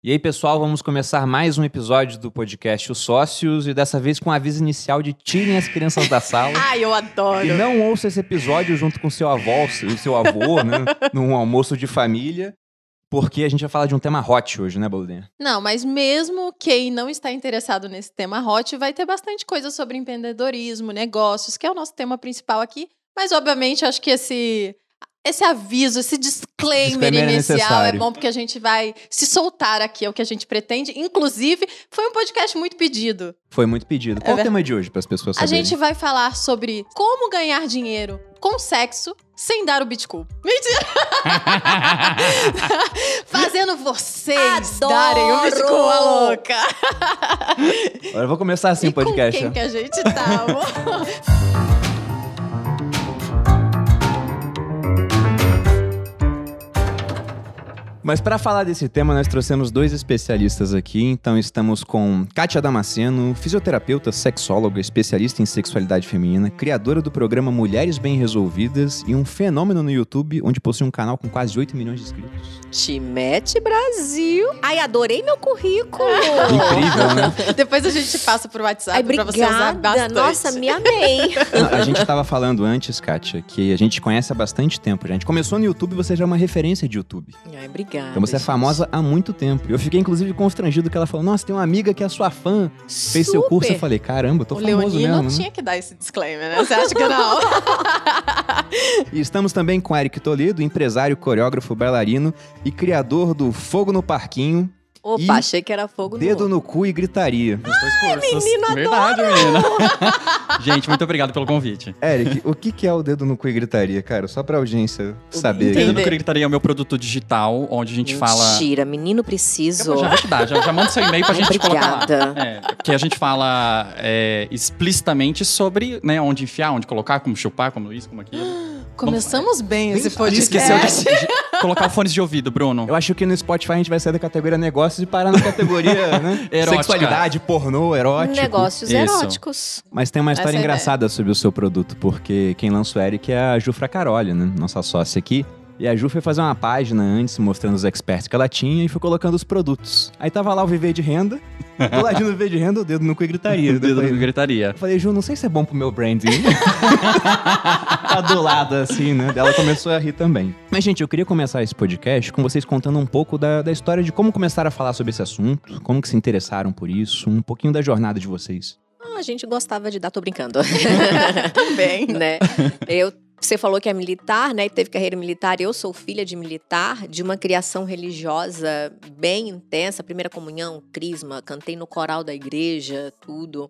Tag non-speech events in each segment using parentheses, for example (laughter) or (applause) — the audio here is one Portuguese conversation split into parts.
E aí, pessoal, vamos começar mais um episódio do podcast Os Sócios e dessa vez com o aviso inicial de tirem as crianças da sala. (laughs) Ai, eu adoro. E não ouça esse episódio junto com seu avô, seu avô, né? (laughs) Num almoço de família. Porque a gente vai falar de um tema hot hoje, né, Boludinha? Não, mas mesmo quem não está interessado nesse tema hot, vai ter bastante coisa sobre empreendedorismo, negócios, que é o nosso tema principal aqui. Mas, obviamente, acho que esse esse aviso, esse disclaimer, Disclaimer é inicial é necessário. bom porque a gente vai se soltar aqui, é o que a gente pretende. Inclusive, foi um podcast muito pedido. Foi muito pedido. Qual é o tema de hoje, para as pessoas A saberem? gente vai falar sobre como ganhar dinheiro com sexo sem dar o Bitcoin. (laughs) Mentira! (laughs) Fazendo vocês Adoro! darem o Bitcoin, a louca! Agora eu vou começar assim e o podcast. com quem que a gente tá, amor? (laughs) Mas para falar desse tema, nós trouxemos dois especialistas aqui. Então estamos com Kátia Damasceno, fisioterapeuta, sexóloga, especialista em sexualidade feminina, criadora do programa Mulheres Bem Resolvidas e um fenômeno no YouTube, onde possui um canal com quase 8 milhões de inscritos. Timete Brasil. Ai, adorei meu currículo. (laughs) Incrível, né? (laughs) Depois a gente passa pro WhatsApp Ai, pra você usar obrigada. bastante. Nossa, me amei. Não, (laughs) a gente tava falando antes, Kátia, que a gente conhece há bastante tempo. já. A gente começou no YouTube, você já é uma referência de YouTube. Ai, obrigada. Então você é gente. famosa há muito tempo. Eu fiquei, inclusive, constrangido que ela falou: Nossa, tem uma amiga que é sua fã, fez seu curso. Eu Super. falei: Caramba, eu tô O famoso Leonino mesmo. né? tinha que dar esse disclaimer, né? Você acha que não? (laughs) E estamos também com Eric Toledo, empresário, coreógrafo, bailarino e criador do Fogo no Parquinho, Opa, E achei que era fogo Dedo no... no Cu e Gritaria. Os dois cursos. menina, Verdade, menina. (laughs) Gente, muito obrigado pelo convite. Eric, o que, que é o Dedo no Cu e Gritaria, cara? Só pra audiência saber. Entender. Dedo no Gritaria é o meu produto digital, onde a gente fala... Mentira, menino preciso. Eu já vou te dar, já, já manda seu e-mail pra Ai, gente colocar lá. obrigada. É, que a gente fala é, explicitamente sobre né, onde enfiar, onde colocar, como chupar, como isso, como aquilo. Começamos bem esse podcast. Esqueceu de, de colocar (laughs) o fones de ouvido, Bruno. Eu acho que no Spotify a gente vai sair da categoria negócios e parar na categoria, (laughs) né? Erótica. Sexualidade, pornô, erótico. Negócios Isso. eróticos. Mas tem uma Essa história é a engraçada sobre o seu produto, porque quem lança o Eric é a Jufra Caroli, né? Nossa sócia aqui. E a Ju foi fazer uma página antes, mostrando os experts que ela tinha e foi colocando os produtos. Aí tava lá o Viver de Renda, (laughs) do ladinho do de Renda, o dedo no cu e gritaria. (laughs) Dedo Depois- no Gritaria. Eu falei, Ju, não sei se é bom pro meu branding. (laughs) tá do lado, assim, né? Ela começou a rir também. Mas, gente, eu queria começar esse podcast com vocês contando um pouco da, da história de como começaram a falar sobre esse assunto, como que se interessaram por isso, um pouquinho da jornada de vocês. Ah, a gente gostava de dar, tô brincando. Também. né? Eu, você falou que é militar, né? E teve carreira militar. Eu sou filha de militar, de uma criação religiosa bem intensa. Primeira comunhão, crisma, cantei no coral da igreja, tudo.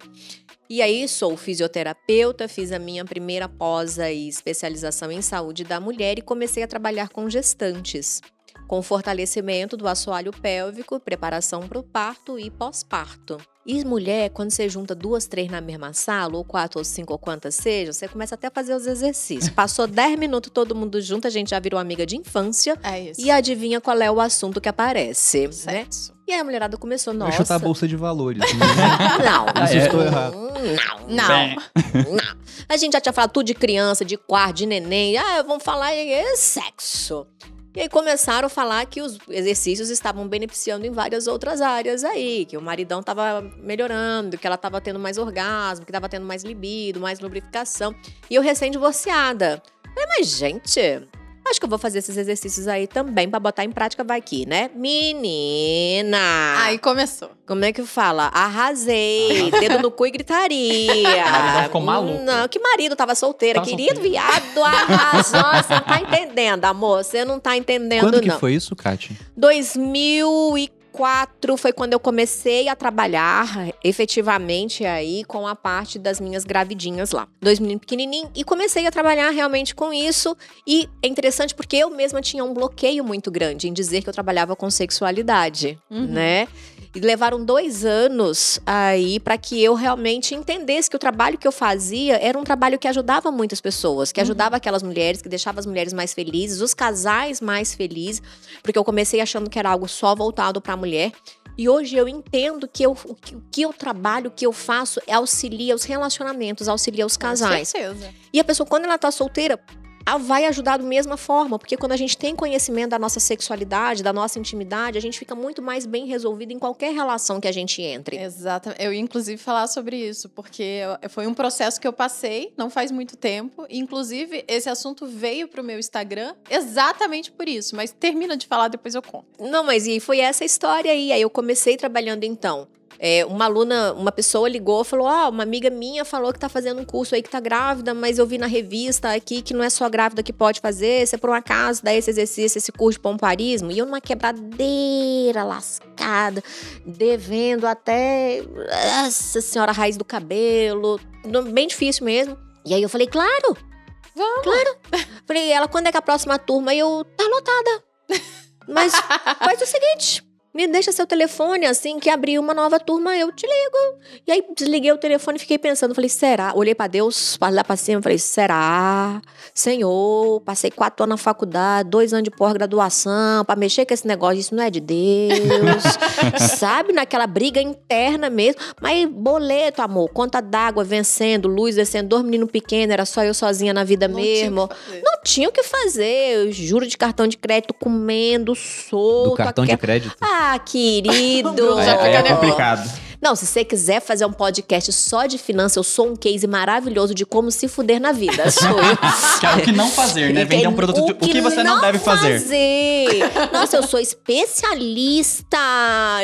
E aí sou fisioterapeuta, fiz a minha primeira pós e especialização em saúde da mulher e comecei a trabalhar com gestantes. Com fortalecimento do assoalho pélvico, preparação para o parto e pós-parto. E mulher, quando você junta duas, três na mesma sala, ou quatro, ou cinco, ou quantas sejam, você começa até a fazer os exercícios. Passou dez minutos todo mundo junto, a gente já virou amiga de infância. É isso. E adivinha qual é o assunto que aparece, né? Sexo. E aí a mulherada começou, Vai nossa... chutar a bolsa de valores. né? (laughs) Não, Isso é. estou errado. Não, Não. Não. A gente já tinha falado tudo de criança, de quarto, de neném. Ah, vamos falar em sexo. E aí começaram a falar que os exercícios estavam beneficiando em várias outras áreas aí, que o maridão tava melhorando, que ela tava tendo mais orgasmo, que tava tendo mais libido, mais lubrificação. E eu recém-divorciada. Falei, mas gente, acho que eu vou fazer esses exercícios aí também pra botar em prática, vai que, né? Menina! Aí começou. Como é que fala? Arrasei, dedo no cu e gritaria. (laughs) A maridão ficou maluca. Não, que marido tava solteira. Tava Querido solteira. viado, arrasou. Você não tá entendendo, amor. Você não tá entendendo, Quando que não. foi isso, Kátia? 2004 foi quando eu comecei a trabalhar efetivamente aí com a parte das minhas gravidinhas lá. Dois meninos pequenininhos. E comecei a trabalhar realmente com isso. E é interessante porque eu mesma tinha um bloqueio muito grande em dizer que eu trabalhava com sexualidade, Uhum. né? E levaram dois anos aí para que eu realmente entendesse que o trabalho que eu fazia era um trabalho que ajudava muitas pessoas, que Uhum. ajudava aquelas mulheres, que deixava as mulheres mais felizes, os casais mais felizes, porque eu comecei achando que era algo só voltado para a mulher. E hoje eu entendo que eu, o, que, eu trabalho, o que eu faço, é auxilia os relacionamentos, auxilia os casais. Com certeza. E a pessoa, quando ela tá solteira, vai ajudar da mesma forma, porque quando a gente tem conhecimento da nossa sexualidade, da nossa intimidade, a gente fica muito mais bem resolvido em qualquer relação que a gente entre. Exatamente. Eu ia, inclusive, falar sobre isso, porque foi um processo que eu passei, não faz muito tempo. Inclusive, esse assunto veio pro meu Instagram exatamente por isso. Mas termina de falar, depois eu conto. Não, mas e foi essa história aí. Aí eu comecei trabalhando então. É, uma aluna, uma pessoa ligou e falou: Ah, uma amiga minha falou que tá fazendo um curso aí que tá grávida, mas eu vi na revista aqui que não é só grávida que pode fazer. Se é por um acaso dá esse exercício, esse curso de pomparismo. E eu numa quebradeira lascada, devendo até. Nossa senhora, raiz do cabelo. Bem difícil mesmo. E aí eu falei: Claro, Vamos. Claro. (laughs) Falei, ela, quando é que a próxima turma? E eu, tá lotada. Mas (laughs) faz o seguinte. Me deixa seu telefone, assim que abrir uma nova turma, eu te ligo. E aí desliguei o telefone e fiquei pensando. Falei, será? Olhei pra Deus, lá pra cima, falei, será? Senhor, passei quatro anos na faculdade, dois anos de pós-graduação, pra mexer com esse negócio, isso não é de Deus. (laughs) Sabe? Naquela briga interna mesmo. Mas boleto, amor, conta d'água vencendo, luz vencendo, dois meninos pequenos, era só eu sozinha na vida Não mesmo. Não tinha o que fazer. Eu juro de cartão de crédito comendo, solto. Do cartão de crédito. Ah, querido. Já aí fica é nervoso. complicado. Não, se você quiser fazer um podcast só de finanças, eu sou um case maravilhoso de como se fuder na vida. (laughs) Sou eu. Que é o que não fazer, né? Vender um produto. de- O que você não deve fazer. fazer. Nossa, eu sou especialista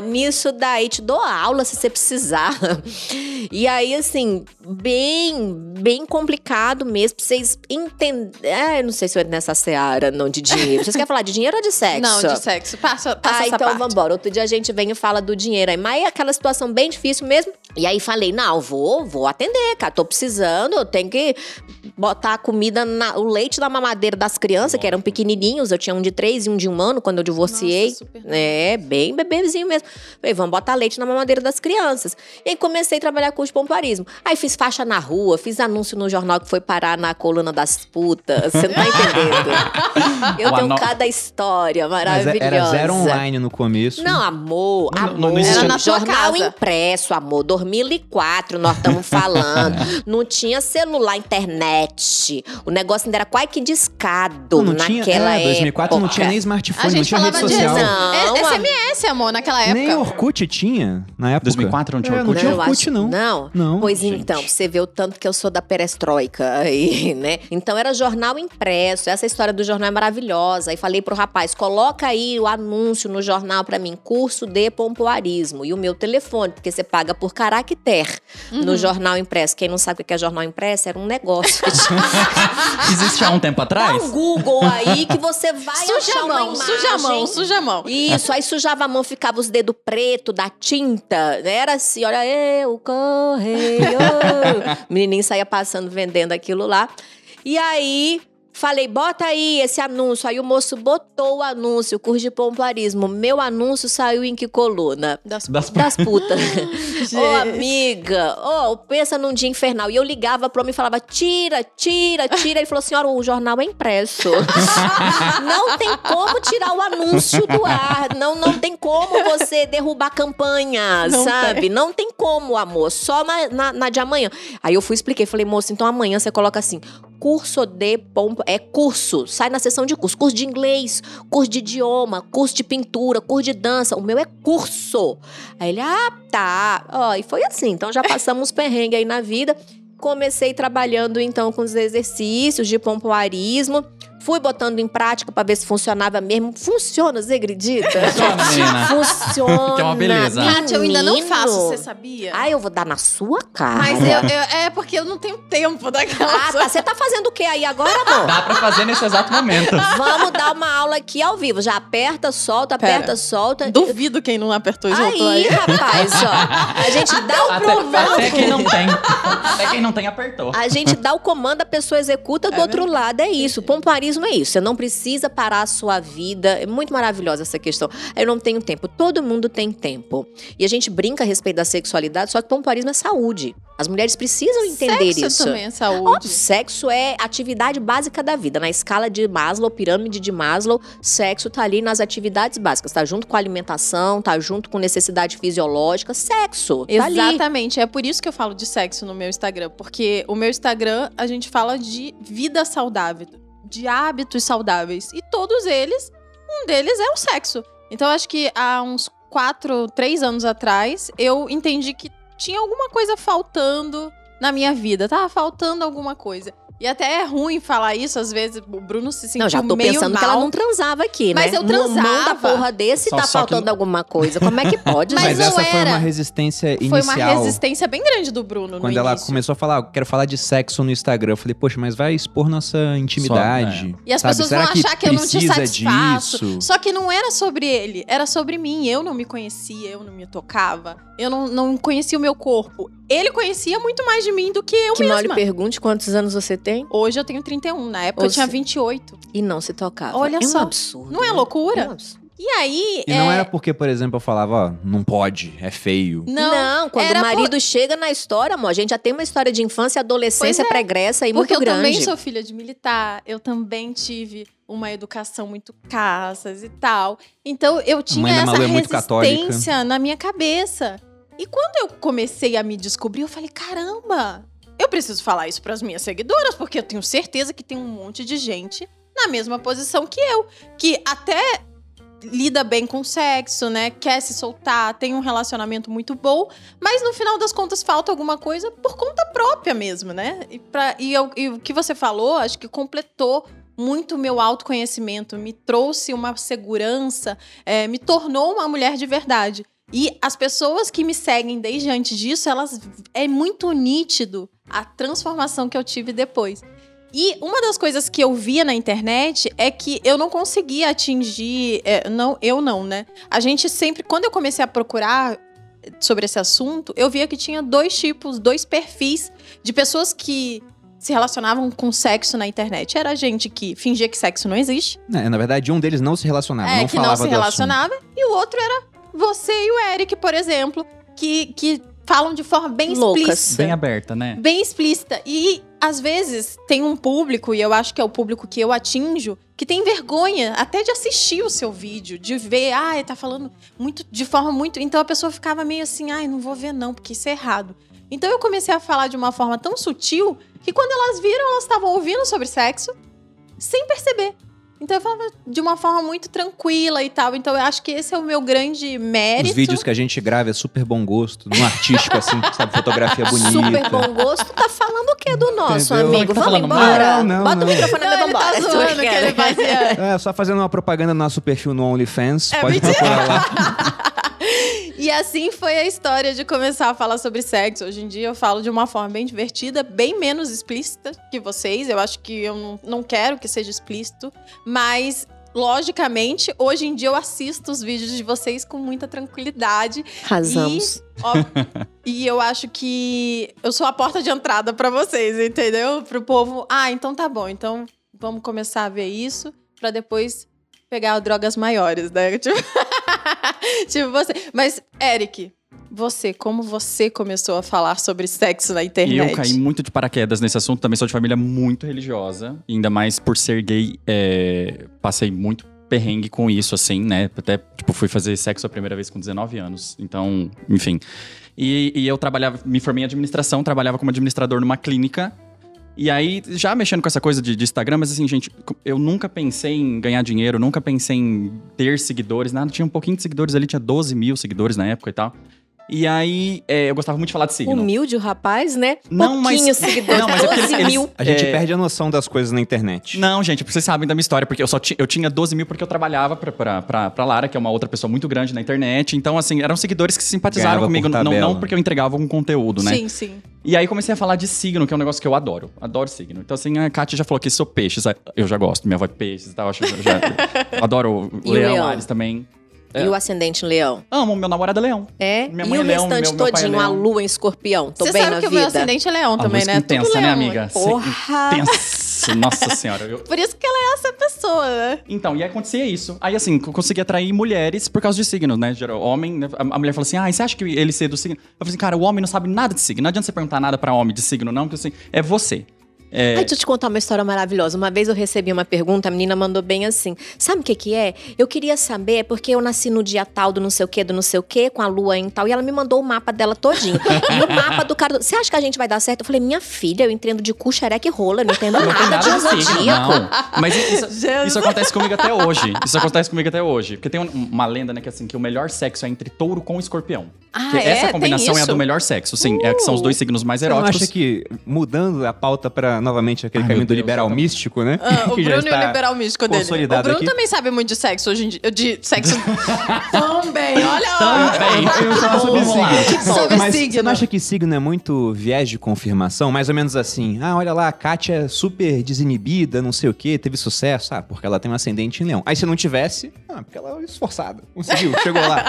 nisso daí. Te dou aula se você precisar. E aí, assim, bem, bem complicado mesmo pra vocês entenderem. Ah, eu não sei se eu entro nessa seara, não, de dinheiro. Vocês querem falar de dinheiro ou de sexo? Não, de sexo. Passa, passa Ah, essa então parte. vambora. Outro dia a gente vem e fala do dinheiro aí. Mas é aquela situação bem difícil mesmo. E aí falei, não, vou, vou atender, cara. Tô precisando, eu tenho que botar a comida, na- o leite na mamadeira das crianças, que eram pequenininhos. Eu tinha um de três e um de um ano quando eu divorciei. Nossa, super É, bem bebezinho mesmo. Falei, vamos botar leite na mamadeira das crianças. E aí comecei a trabalhar com o pomparismo. Aí fiz faixa na rua, fiz anúncio no jornal que foi parar na coluna das putas. Você não tá entendendo. (laughs) Eu O tenho anó- cada história Mas maravilhosa. era zero online no começo. Não, amor, Não- não- amor. não existia- Era na jornal casa. impresso, amor. 2004 nós estamos (laughs) falando. não tinha celular, internet. O negócio ainda era quase que discado não, não tinha, naquela é, 2004 não época. tinha nem smartphone, não tinha rede de social. Não, É- SMS, amor, naquela época. Nem Orkut tinha na época. 2004 não tinha É, Orkut? não tinha eu Orkut, acho- não. Não. Não, Pois gente. então, pra você vê o tanto que eu sou da perestroika aí, (laughs) né? Então era jornal impresso. Essa história do jornal é maravilhosa. Aí falei pro rapaz, coloca aí o anúncio no jornal pra mim, curso de pompoarismo. E o meu telefone, porque você paga por caractere Uhum. no jornal impresso. Quem não sabe o que é jornal impresso, era um negócio. Existe (laughs) há um tempo Dá atrás? um Google aí que você vai Suja achar a uma mão, suja a mão, imagem. suja a mão. Isso, aí sujava a mão, ficava os dedos pretos da tinta. Era assim, olha, eu correio. (laughs) o menininho saía passando, vendendo aquilo lá. E aí, falei, bota aí esse anúncio. Aí o moço botou o anúncio, curso de pompoarismo. Meu anúncio saiu em que coluna? Das... Das- Das putas. (laughs) Ô, Gente. amiga, ô, pensa num dia infernal. E eu ligava pro homem e falava: tira, tira, tira. Ele falou: senhora, o jornal é impresso. (laughs) não tem como tirar o anúncio do ar. Não, não tem como você derrubar campanha, Não sabe? tem. Não tem como, amor. Só na, na, na de amanhã. Aí eu fui expliquei, falei, moço, então amanhã você coloca assim. Curso de pompa. É curso. Sai na sessão de curso. Curso de inglês, curso de idioma, curso de pintura, curso de dança. O meu é curso. Aí ele, ah, tá. Ó, e foi assim. Então já (laughs) passamos perrengue aí na vida. Comecei trabalhando então com os exercícios de pompoarismo. Fui botando em prática pra ver se funcionava mesmo. Funciona, você acredita? Funciona. Funciona. Que é uma beleza. Kátia, eu ainda não faço, você sabia? Ah, eu vou dar na sua cara. Mas eu, eu- é porque eu não tenho tempo daquela. Ah, tá. Você tá fazendo o que aí agora, amor? Dá pra fazer nesse exato momento. Vamos dar uma aula aqui ao vivo. Já aperta, solta, Pera. aperta, solta. Duvido quem não apertou e soltou Aí, aí. rapaz, ó. A gente dá o Até, comando. até quem não tem. Até quem não tem apertou. A gente dá o comando, a pessoa executa do É outro lado. É isso. Pomparismo é isso. Você não precisa parar a sua vida. É muito maravilhosa essa questão. Eu não tenho tempo. Todo mundo tem tempo. E a gente brinca a respeito da sexualidade, só que pomparismo é saúde. As mulheres precisam entender Sexo isso. também é saúde. sexo é atividade básica da vida. Na escala de Maslow, pirâmide de Maslow, sexo tá ali nas atividades básicas. Tá junto com alimentação, tá junto com necessidade fisiológica. Sexo. Tá ali. Exatamente, é por isso que eu falo de sexo no meu Instagram, porque o meu Instagram a gente fala de vida saudável, de hábitos saudáveis. E todos eles, um deles é o sexo. Então, acho que há uns quatro, três anos atrás, eu entendi que tinha alguma coisa faltando na minha vida. Tava faltando alguma coisa. E até é ruim falar isso, às vezes o Bruno se sentiu Não, já tô meio pensando mal. que ela não transava aqui, né? Mas eu Um mão da transava. porra desse Só- tá só que faltando não- alguma coisa. Como é que pode, (laughs) Mas Mas, essa foi era. uma resistência Foi inicial. uma resistência bem grande do Bruno Quando no ela início. começou a falar, "Ah, eu quero falar de sexo no Instagram, eu falei, poxa, mas vai expor nossa intimidade. E as sabe? pessoas Será vão achar que eu não te satisfaço. disso? Só que não era sobre ele, era sobre mim. Eu não me conhecia, eu não me tocava, eu não, não conhecia o meu corpo. Ele conhecia muito mais de mim do que eu Que mesma. pergunte quantos anos você tem Hoje eu tenho 31, na época Ou eu tinha se- 28. e não se tocava. Olha é só. um absurdo. Não é né? loucura? É um absurdo. E aí. E é... não era porque, por exemplo, eu falava, ó, não pode, é feio. Não, quando era o marido chega na história, amor, a gente já tem uma história de infância e adolescência é, pregressa e Porque muito eu grande. também sou filha de militar, eu também tive uma educação muito caças e tal. Então eu tinha essa Malu é resistência na minha cabeça. E quando eu comecei a me descobrir, eu falei: caramba, eu preciso falar isso para as minhas seguidoras, porque eu tenho certeza que tem um monte de gente na mesma posição que eu, que até lida bem com sexo, né? Quer se soltar, tem um relacionamento muito bom, mas no final das contas falta alguma coisa por conta própria mesmo, né? E, pra, e, eu- e o que você falou, acho que completou muito o meu autoconhecimento, me trouxe uma segurança, é, me tornou uma mulher de verdade. E as pessoas que me seguem desde antes disso, elas é muito nítido a transformação que eu tive depois. E uma das coisas que eu via na internet é que eu não conseguia atingir. é, não, eu não, né? A gente sempre. Quando eu comecei a procurar sobre esse assunto, eu via que tinha dois tipos, dois perfis de pessoas que se relacionavam com sexo na internet. Era gente que fingia que sexo não existe, É, na verdade, um deles não se relacionava, é, não que não falava se do assunto. relacionava, e o outro era você e o Eric, por exemplo, que, que falam de forma bem Loucas. explícita. Bem aberta, né? bem explícita. E às vezes tem um público, e eu acho que é o público que eu atinjo, que tem vergonha até de assistir o seu vídeo, de ver, ah, ele tá falando muito de forma muito. Então a pessoa ficava meio assim, ai, não vou ver não, porque isso é errado. Então eu comecei a falar de uma forma tão sutil que quando elas viram, elas estavam ouvindo sobre sexo sem perceber. Então eu falava de uma forma muito tranquila e tal. Então eu acho que esse é o meu grande mérito. Os vídeos que a gente grava é super bom gosto, num artístico assim, (laughs) sabe, fotografia bonita. Super bom gosto, tá falando o que do nosso Entendeu? amigo? Tá Vamos embora? Não, não, Bota não. o microfone Não, e ele vambora. tá zoando que ele fazia. É, só fazendo uma propaganda no nosso perfil no OnlyFans. É pode mentira. procurar lá. (laughs) E assim foi a história de começar a falar sobre sexo. Hoje em dia eu falo de uma forma bem divertida, bem menos explícita que vocês. Eu acho que eu não, não quero que seja explícito, mas. Logicamente, hoje em dia eu assisto os vídeos de vocês com muita tranquilidade. Razamos. Ó, (laughs) e eu acho que eu sou a porta de entrada pra vocês, entendeu? Pro povo. Ah, então tá bom. Então vamos começar a ver isso pra depois pegar drogas maiores, né? (laughs) Tipo, tipo você. Mas, Eric, você, como você começou a falar sobre sexo na E internet? eu caí muito de paraquedas nesse assunto. Também sou de família muito religiosa. Ainda mais por ser gay, é, passei muito perrengue com isso, assim, né? Até, tipo, fui fazer sexo a primeira vez com 19 anos. Então, enfim. E, e eu trabalhava, me formei em administração, trabalhava como administrador numa clínica. E aí, já mexendo com essa coisa de, de Instagram, mas assim, gente, eu nunca pensei em ganhar dinheiro, nunca pensei em ter seguidores, nada. Tinha um pouquinho de seguidores ali, tinha 12 mil seguidores na época e tal. E aí, é, eu gostava muito de falar de signo. Humilde o rapaz, né? Não, mas- Pouquinho (laughs) seguidores, Não, mas é porque 12 eles- mil. A gente É. perde a noção das coisas na internet. Não, gente, vocês sabem da minha história, porque eu só ti- eu tinha 12 mil porque eu trabalhava pra, pra, pra, pra Lara, que é uma outra pessoa muito grande na internet. Então, assim, eram seguidores que simpatizaram Ganhava comigo, por não, não porque eu entregava um conteúdo, né? Sim, sim. E aí comecei a falar de signo, que é um negócio que eu adoro. Adoro signo. Então, assim, a Kátia já falou que sou peixes. Eu já gosto, minha avó é peixes e tal. Acho, eu já, eu (laughs) adoro leão, leão? Ares também. E o ascendente em leão? Amo, meu namorado é leão. É? Minha e mãe o é leão, restante meu- meu é todinho, a leão. lua em escorpião? Tô Você bem sabe na que o vida. meu ascendente é leão A também, né? intensa, Tudo né, leão. amiga? Porra! Tensa. Nossa (laughs) senhora. Eu, Por isso que ela é essa pessoa, né? Então, e aí acontecia isso. Aí, assim, eu consegui atrair mulheres por causa de signos, né? Geral, Homem, né? a a mulher falou assim: ah, e você acha que ele ser do signo? Eu falei assim, cara, o homem não sabe nada de signo. Não adianta você perguntar nada pra homem de signo, não, porque assim, é você. É, Ai, deixa eu te contar uma história maravilhosa. Uma vez eu recebi uma pergunta, a menina mandou bem assim. Sabe o que que é? Eu queria saber, porque eu nasci no dia tal do não sei o que, do não sei o que, com a lua em tal, e ela me mandou o mapa dela todinho. e o mapa do cara. Você acha que a gente vai dar certo? Eu falei, minha filha, eu entendo de cu, xereque e rola, eu não entendo não nada nada de signo, zodíaco. não. Mas isso, isso acontece comigo até hoje. Isso acontece comigo até hoje. Porque tem um- uma lenda, né, que assim, que o melhor sexo é entre touro com escorpião. Ah, Que é? essa combinação é a do melhor sexo, sim. É que são os dois signos mais Você eróticos. acha que, mudando a pauta pra novamente aquele Ai, caminho do liberal místico, né? Ah, (laughs) o Bruno e o liberal místico dele. O Bruno aqui. também sabe muito de sexo hoje em dia. De sexo (laughs) também, olha lá. Também. Eu falar sobre signo. Sobre Mas signo. você não acha que signo é muito viés de confirmação? Mais ou menos assim. Ah, olha lá, a Kátia é super desinibida, não sei o quê, teve sucesso. Ah, porque ela tem um ascendente em leão. Aí se não tivesse, ah, porque ela é esforçada. Conseguiu, (laughs) chegou lá.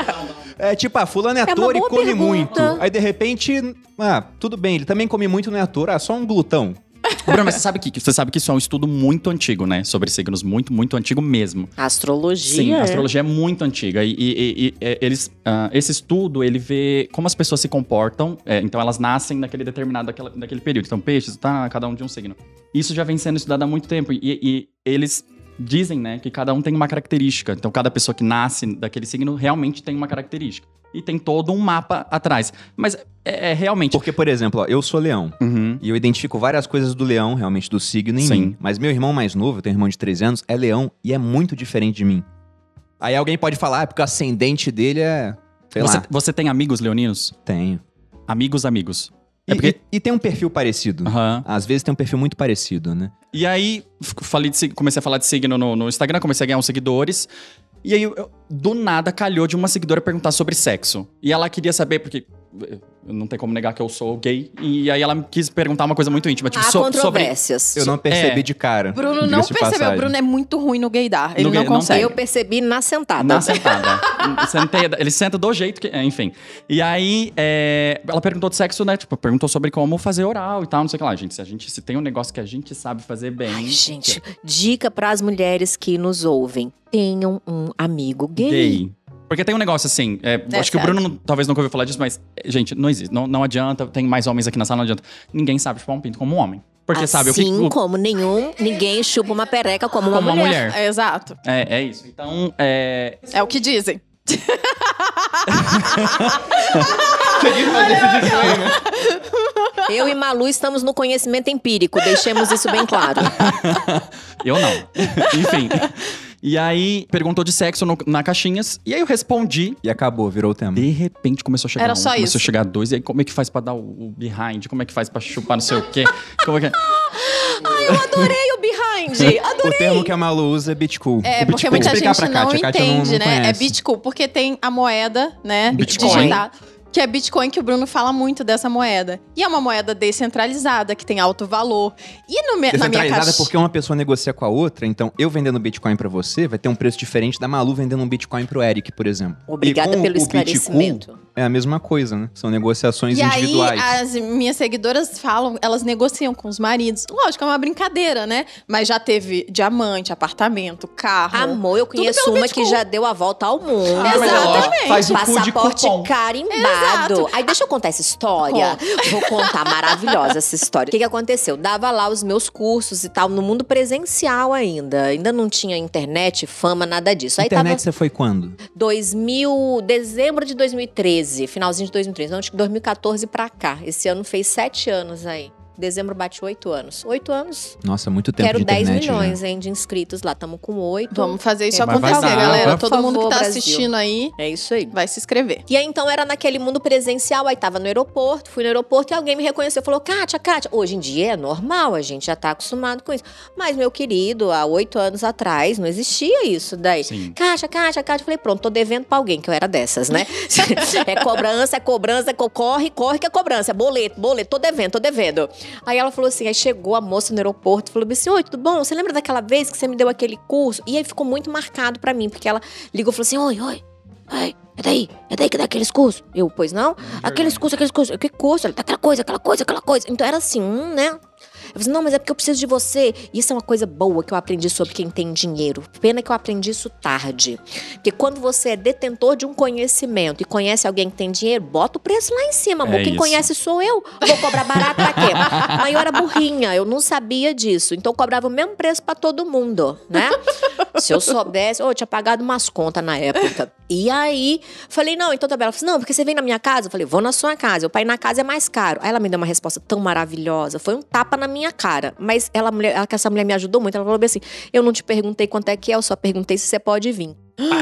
É tipo, ah, fulano é É ator e boa come pergunta. muito. Aí de repente, ah, tudo bem, ele também come muito, não é ator, ah, só um glutão. Bruno, mas você sabe que você sabe que isso é um estudo muito antigo, né? Sobre signos, muito, muito antigo mesmo. Astrologia. Sim, a astrologia é muito antiga. E, e- e- e, é, eles, ah, esse estudo, ele vê como as pessoas se comportam. é, então, elas nascem naquele determinado, daquela, daquele período. Então, peixes, tá, cada um de um signo. Isso já vem sendo estudado há muito tempo. E, e eles dizem, né, que cada um tem uma característica. Então, cada pessoa que nasce daquele signo realmente tem uma característica. E tem todo um mapa atrás. Mas é, é realmente... Porque, por exemplo, ó, eu sou leão. Uhum. E eu identifico várias coisas do leão, realmente, do signo em Sim. mim. Mas meu irmão mais novo, eu tenho um irmão de 13 anos, é leão e é muito diferente de mim. Aí alguém pode falar, ah, porque o ascendente dele é. Sei Você, lá, você tem amigos leoninos? tenho. Amigos, amigos. E, É porque- e- e tem um perfil parecido. Aham. Às vezes tem um perfil muito parecido, né? E aí, falei de, comecei a falar de signo no, no Instagram, comecei a ganhar uns seguidores. E aí, eu- do nada, calhou de uma seguidora perguntar sobre sexo. E ela queria saber, porque não tem como negar que eu sou gay. E aí, ela me quis perguntar uma coisa muito íntima, tipo, Há so- sobre... controvérsias. Eu não percebi É. de cara. Bruno não percebeu. passagem. Bruno é muito ruim no gaydar. Ele No não gay- não consegue. Eu percebi na sentada. Na sentada. Sentei, ele senta do jeito que. Enfim. E aí, é, ela perguntou de sexo, né? Tipo, perguntou sobre como fazer oral e tal, não sei o que lá. Gente, se a gente se tem um negócio que a gente sabe fazer bem. Ai, gente, dica para as mulheres que nos ouvem: tenham um amigo gay. gay. Porque tem um negócio assim, é, É acho que o. Bruno não- talvez nunca ouviu falar disso, mas, gente, não existe. Não, não adianta, tem mais homens aqui na sala, não adianta. Ninguém sabe chupar um pinto como um homem. Porque sabe o que. Assim o- como nenhum, ninguém chupa uma pereca como uma como uma mulher. mulher. É, exato. É, é isso. Então, é. É o que dizem. Eu e Malu estamos no conhecimento empírico, deixemos isso bem claro. (laughs) Eu não. Enfim. E aí, perguntou de sexo no- na caixinhas. E aí eu respondi. E acabou, virou o tema. De repente começou a chegar Era um, só começou isso. a chegar dois. E aí, como é que faz pra dar o, o behind? Como é que faz pra chupar não sei o quê? Como é que... (laughs) Ai, eu adorei o behind. O Adorei. termo que a Malu usa é Bitcool. É, o porque Bitcool. muita gente não Kátia. A Kátia não- entende, não né? É conhece. Bitcoin, porque tem a moeda, né? Bitcoin. digital, que é Bitcoin, que o Bruno fala muito dessa moeda. E é uma moeda descentralizada, que tem alto valor. E no me- na minha Descentralizada caixa... porque uma pessoa negocia com a outra, então eu vendendo Bitcoin pra você vai ter um preço diferente da Malu vendendo um Bitcoin pro Eric, por exemplo. Obrigada pelo o esclarecimento. Bitcoin, é a mesma coisa, né? São negociações E aí, individuais. as minhas seguidoras falam, elas negociam com os maridos. Lógico, é uma brincadeira, né? Mas já teve diamante, apartamento, carro. Amor, eu conheço uma que Bitcoin. já deu a volta ao mundo. Ah, mas lógico, Faz o Passaporte carimbado. Exato. Aí deixa eu contar essa história. Vou contar, maravilhosa essa história. O que, que aconteceu? Dava lá os meus cursos e tal, no mundo presencial ainda. Ainda não tinha internet, fama, nada disso. Aí Internet tava você foi quando? 2000, dezembro de 2013, finalzinho de 2013. Não, acho que 2014 pra cá. Esse ano fez sete anos aí. Dezembro bate oito anos. Oito anos. Nossa, muito tempo Quero de 10 internet. né? milhões, hein, de inscritos lá. Tamo com oito. Vamos fazer isso É, acontecer, dar, galera. Todo Por mundo que favor, tá Brasil. assistindo aí É isso aí. vai se inscrever. E aí, então, era naquele mundo presencial, aí tava no aeroporto, fui no aeroporto e alguém me reconheceu, falou, Kátia, Kátia, hoje em dia é normal, a gente já tá acostumado com isso. Mas, meu querido, há oito anos atrás, não existia isso daí. Sim. Kátia, Kátia, Kátia, eu falei, pronto, tô devendo pra alguém, que eu era dessas, né? (laughs) (laughs) é cobrança, é cobrança, co- corre, corre que é cobrança, é boleto, boleto, tô devendo, tô devendo. Aí ela falou assim, aí chegou a moça no aeroporto, falou assim, oi, tudo bom? Você lembra daquela vez que você me deu aquele curso? E aí ficou muito marcado pra mim, porque ela ligou e falou assim, oi, oi, oi, é daí, é daí que dá aqueles cursos? Eu, pois não? Aqueles cursos, aqueles cursos, que curso? Ela, aquela coisa, aquela coisa, aquela coisa. Então era assim, hum, né? Falei assim, não, mas é porque eu preciso de você. Isso é uma coisa boa que eu aprendi sobre quem tem dinheiro. Pena que eu aprendi isso tarde. Porque quando você é detentor de um conhecimento e conhece alguém que tem dinheiro, bota o preço lá em cima, amor. É quem isso. conhece sou eu. Vou cobrar barato pra quê? Mas eu era burrinha, eu não sabia disso. Então eu cobrava o mesmo preço pra todo mundo, né? Se eu soubesse, oh, eu tinha pagado umas contas na época. E aí, falei, não, então tá bem. Ela falou assim, não, porque você vem na minha casa? Eu falei, vou na sua casa. O pai na casa é mais caro. Aí ela me deu uma resposta tão maravilhosa. Foi um tapa na minha cara. Mas ela, ela, essa mulher me ajudou muito. Ela falou assim: eu não te perguntei quanto é que é, eu só perguntei se você pode vir.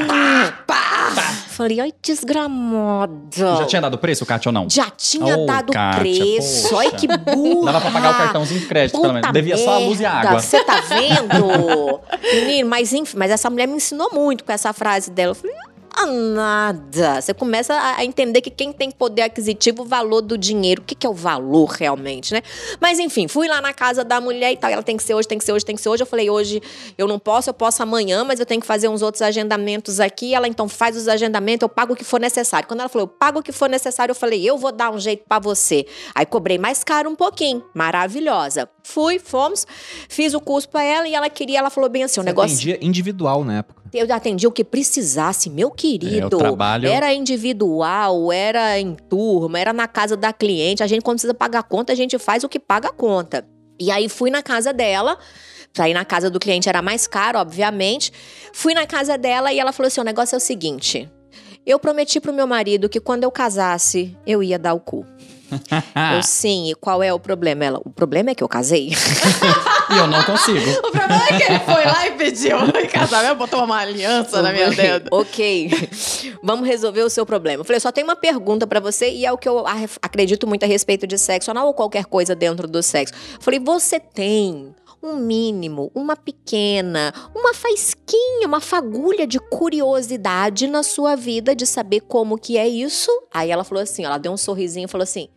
Pá, pá. Falei, ai, desgramada. Já tinha dado preço, Kátia, ou não? Já tinha Oh, dado Kátia, preço. poxa. Olha que burra. Dava pra pagar o cartãozinho de crédito, pelo menos. Puta Devia só a luz e a merda, água. Você tá vendo? (laughs) Menino, mas enfim, mas essa mulher me ensinou muito com essa frase dela. Eu falei, nada. Você começa a- entender que quem tem poder aquisitivo, o valor do dinheiro. O que, que é o valor realmente, né? Mas enfim, fui lá na casa da mulher e tal. Ela tem que ser hoje, tem que ser hoje, tem que ser hoje. Eu falei, hoje eu não posso, eu posso amanhã, mas eu tenho que fazer uns outros agendamentos aqui. Ela então faz os agendamentos, eu pago o que for necessário. Quando ela falou, eu pago o que for necessário, eu falei, eu vou dar um jeito pra você. Aí cobrei mais caro um pouquinho. Maravilhosa. Fui, fomos, fiz o curso pra ela e ela queria, ela falou bem assim, o Você negócio. atendia individual na época. Eu atendi o que precisasse, meu querido. É, trabalho- Era individual, era em turma, era na casa da cliente. A gente, quando precisa pagar a conta, a gente faz o que paga a conta. E aí fui na casa dela. Pra ir na casa do cliente era mais caro, obviamente. Fui na casa dela e ela falou assim: o negócio é o seguinte. Eu prometi pro meu marido que quando eu casasse, eu ia dar o cu. Eu (laughs) sim, e qual é o problema? Ela, o problema é que eu casei. E eu não consigo. (laughs) O problema é que ele foi lá e pediu em casamento, botou uma aliança na minha dedo. ok, vamos resolver o seu problema. Eu falei, só tem uma pergunta pra você e é o que eu acredito muito a respeito de sexo anal ou qualquer coisa dentro do sexo. Eu falei, você tem um mínimo, uma pequena, uma faisquinha, uma fagulha de curiosidade na sua vida de saber como que é isso? Aí ela falou assim, ela deu um sorrisinho e falou assim,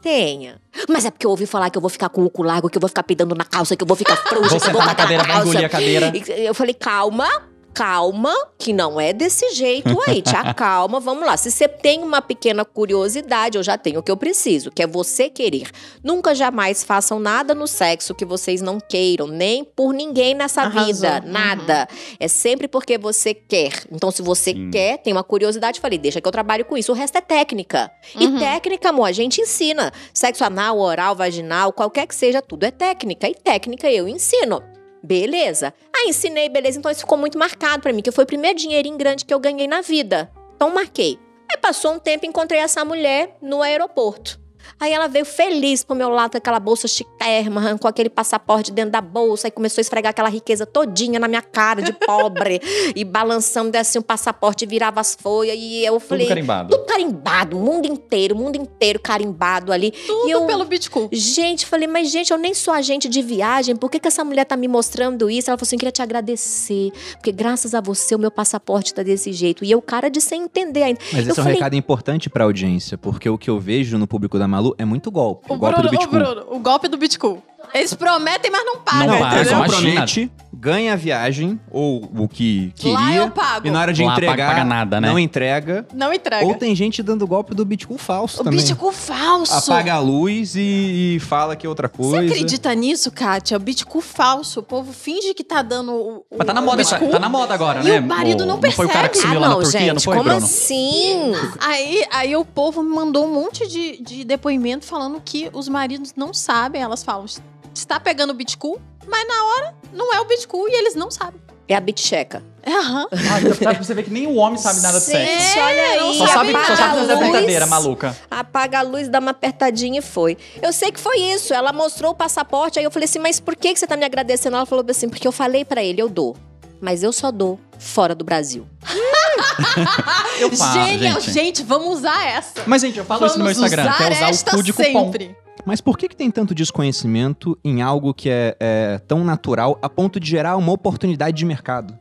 tenha. Mas é porque eu ouvi falar que eu vou ficar com o cu largo, que eu vou ficar peidando na calça, que eu vou ficar frouxa, Vou que eu vou na cadeira, vai calça. a cadeira. Eu falei, calma, calma, que não é desse jeito aí, te (laughs) acalma, vamos lá. Se você tem uma pequena curiosidade, eu já tenho o que eu preciso, que é você querer. Nunca jamais façam nada no sexo que vocês não queiram, nem por ninguém nessa Arrasou. vida, Uhum. nada. É sempre porque você quer. Então, se você Sim. quer, tem uma curiosidade, falei, deixa que eu trabalho com isso. O resto é técnica. E Uhum. técnica, amor, a gente ensina. Sexo anal, oral, vaginal, qualquer que seja, tudo é técnica. E técnica eu ensino. Beleza. Aí ensinei, beleza. Então isso ficou muito marcado pra mim, que foi o primeiro dinheirinho grande que eu ganhei na vida. Então marquei. Aí passou um tempo, encontrei essa mulher no aeroporto. Aí ela veio feliz pro meu lado com aquela bolsa chiquérrima, arrancou aquele passaporte dentro da bolsa e começou a esfregar aquela riqueza todinha na minha cara de pobre (laughs) e balançando assim o passaporte, virava as folhas e eu falei, Tudo carimbado. tudo carimbado, o mundo inteiro, o mundo inteiro carimbado ali. Tudo e eu, pelo Bitcoin. Gente, falei, mas gente, eu nem sou agente de viagem, por que, que essa mulher tá me mostrando isso? Ela falou assim, queria te agradecer, porque graças a você o meu passaporte tá desse jeito. E eu, cara de sem entender ainda. Mas Eu esse é um falei- recado importante pra audiência, porque o que eu vejo no público da Malu é muito golpe. O, O golpe Bruno, do o Bitcoin. Bruno, o golpe do Bitcoin. Eles prometem, mas não pagam. Não paga, entendeu? imagina. promete, ganha a viagem, ou o que Lá queria, eu pago. e na hora de Lá paga- entregar, paga nada, né? não entrega. Não entrega. Ou tem gente dando golpe do Bitcoin falso o também. Bitcoin falso. Apaga a luz e, e fala que é outra Você coisa. acredita nisso, Kátia? O Bitcoin falso. O povo finge que tá dando o. o Mas tá na moda, tá na moda agora, E né? o marido não Não foi o cara que percebe. sumiu ah, lá não, na Turquia, gente, não foi, como Bruno? assim? Aí, aí o povo me mandou um monte de, de depoimento falando que os maridos não sabem. Elas falam, está pegando o Bitcoin, mas na hora não é o Bitcoin e eles não sabem. É a bitcheca. É, aham. Ah, então pra você ver que nem o homem sabe nada de Gente, sexo. olha não aí. Só sabe, só apaga sabe a fazer luz. brincadeira maluca. Apaga a luz, dá uma apertadinha e foi. Eu sei que foi isso. Ela mostrou o passaporte, aí eu falei assim, mas por que que você tá me agradecendo? Ela falou assim, porque eu falei pra ele, eu dou. Mas eu só dou fora do Brasil. (laughs) Eu falo, Genial. gente. Gente, vamos usar essa. Mas, gente, eu falo vamos isso no meu Instagram, usar é usar esta o cu de cupom. sempre. Mas por que, que tem tanto desconhecimento em algo que é, é tão natural a ponto de gerar uma oportunidade de mercado?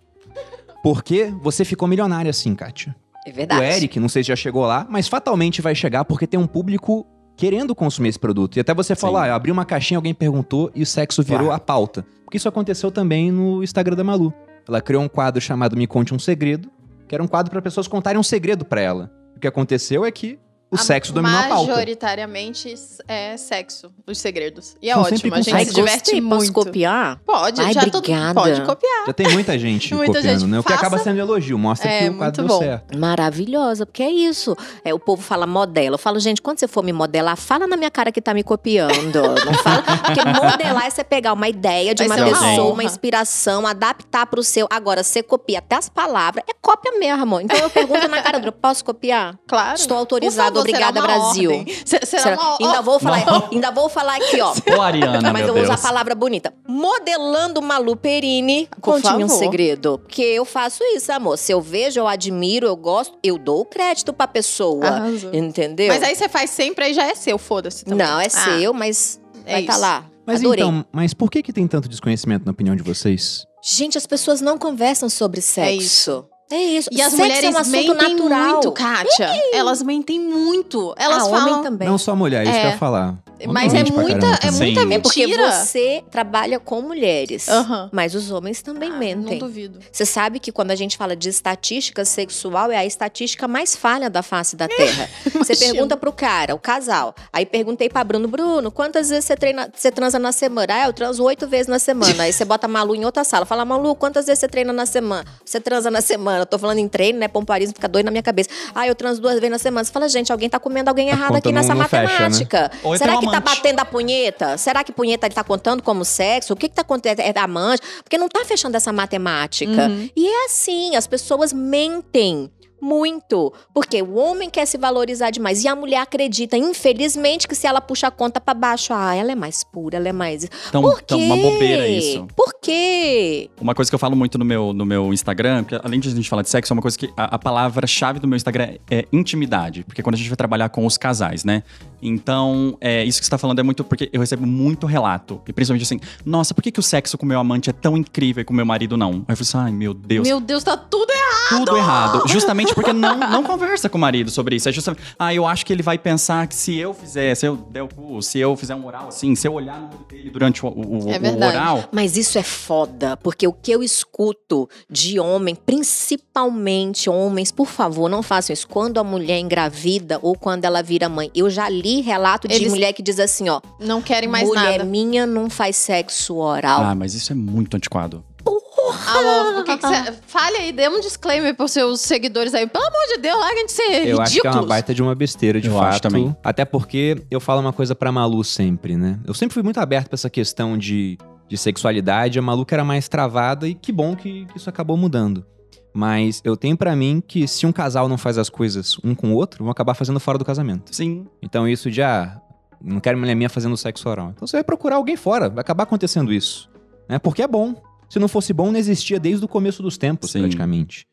Porque você ficou milionária assim, Kátia. É verdade. O Eric, não sei se já chegou lá, mas fatalmente vai chegar porque tem um público querendo consumir esse produto. E até você falar, ah, abri uma caixinha, alguém perguntou e o sexo virou Claro. a pauta. Porque isso aconteceu também no Instagram da Malu. Ela criou um quadro chamado Me Conte um Segredo, que era um quadro para pessoas contarem um segredo pra ela. O que aconteceu é que o A- sexo dominou a pauta. Majoritariamente é sexo, os segredos. E é São ótimo, a gente Ai, se diverte gostei, posso muito. copiar? Pode, Ai, já obrigada. pode copiar. Já tem muita gente (laughs) Muita copiando, gente né? O que faça. acaba sendo elogio, mostra É, que o quadro deu bom. certo. Maravilhosa, porque é isso. É, o povo fala modela. Eu falo, gente, quando você for me modelar, fala na minha cara que tá me copiando. Não fala. Porque modelar é você pegar uma ideia de Vai uma uma pessoa, honra. uma inspiração, adaptar pro seu. Agora, você copia até as palavras, é cópia mesmo, amor. Então eu pergunto na cara dura, posso copiar? Claro. Estou autorizado, obrigada, Brasil. ordem. Se- Será, Será- uma Ainda vou falar, ainda vou falar aqui, ó. Ô, Ariana, Mas meu eu vou usar a Deus. palavra bonita. Modelando Malu Perini, Por conte-me um segredo. Porque eu faço isso, amor. Se eu vejo, eu admiro, eu gosto, eu dou o crédito pra pessoa. Arrasou. Entendeu? Mas aí você faz sempre, aí já é seu, foda-se. Não, é Ah, seu, mas é vai estar isso. lá. Mas Adorei. então, mas por que que tem tanto desconhecimento na opinião de vocês? Gente, as pessoas não conversam sobre sexo. isso. É isso. E as Sexo mulheres é um assunto mentem natural. muito, Kátia. Elas mentem muito. Elas ah, falam. homem também. Não só mulher, isso É. que eu ia falar. Mas é pra muita, é muita Sim. mentira. É porque você trabalha com mulheres. Aham. Mas os homens também Ah, mentem. Não duvido. Você sabe que quando a gente fala de estatística sexual, é a estatística mais falha da face da Terra. (laughs) Você pergunta pro cara, o casal. Aí perguntei pra Bruno, Bruno, quantas vezes você, treina, você transa na semana? Ah, eu transo oito vezes na semana. Aí você bota a Malu em outra sala. Fala, Malu, quantas vezes você treina na semana? Você transa na semana. Eu tô falando em treino, né? Pomparismo fica doido na minha cabeça. Ah, eu transo duas vezes na semana. Você fala, gente, alguém tá comendo alguém errado aqui nessa não- não fecha, né? matemática. Ou Será tem que tá amante. batendo a punheta? Será que punheta ele tá contando como sexo? O que que tá acontecendo? É da amante? Porque não tá fechando essa matemática. Uhum. E é assim, as pessoas mentem muito, porque o homem quer se valorizar demais e a mulher acredita, infelizmente, que se ela puxa a conta pra baixo, ah, ela é mais pura, ela é mais. Então, Por quê? então, uma bobeira isso. Por quê? Uma coisa que eu falo muito no meu, no meu Instagram, porque além de a gente falar de sexo, é uma coisa que a, a palavra-chave do meu Instagram é intimidade. Porque quando a gente vai trabalhar com os casais, né? Então, é, isso que você tá falando é muito porque eu recebo muito relato. E principalmente assim, nossa, por que, que o sexo com meu amante é tão incrível e com meu marido não? Aí eu falo assim, ai meu Deus, Meu Deus, tá tudo errado. tudo errado. Justamente porque não, não conversa com o marido sobre isso. É justamente, ah, eu acho que ele vai pensar que se eu fizer, se eu der o cu, se eu fizer um oral assim, se eu olhar no olho dele durante o, o, É o verdade. oral, Mas isso é foda, porque o que eu escuto de homem, principalmente homens, por favor, não façam isso. Quando a mulher engravida ou quando ela vira mãe, eu já li relato de Eles- mulher que diz assim, ó, Não querem mais mulher nada. minha não faz sexo oral. Ah, mas isso é muito antiquado. Amor, o que que você... Fale aí, dê um disclaimer pros seus seguidores aí. Pelo amor de Deus, larguem de ser Eu ridículos. acho que é uma baita de uma besteira, de Eu fato. acho também. Até porque eu falo uma coisa pra Malu sempre, né? Eu sempre fui muito aberto pra essa questão de, de sexualidade. A Malu que era mais travada e que bom que, que isso acabou mudando. Mas eu tenho pra mim que se um casal não faz as coisas um com o outro, vão acabar fazendo fora do casamento. Sim. Então isso de, ah, não quero mulher minha fazendo sexo oral. Então você vai procurar alguém fora, vai acabar acontecendo isso. Né? Porque é bom. Se não fosse bom, não existia desde o começo dos tempos, Sim. praticamente.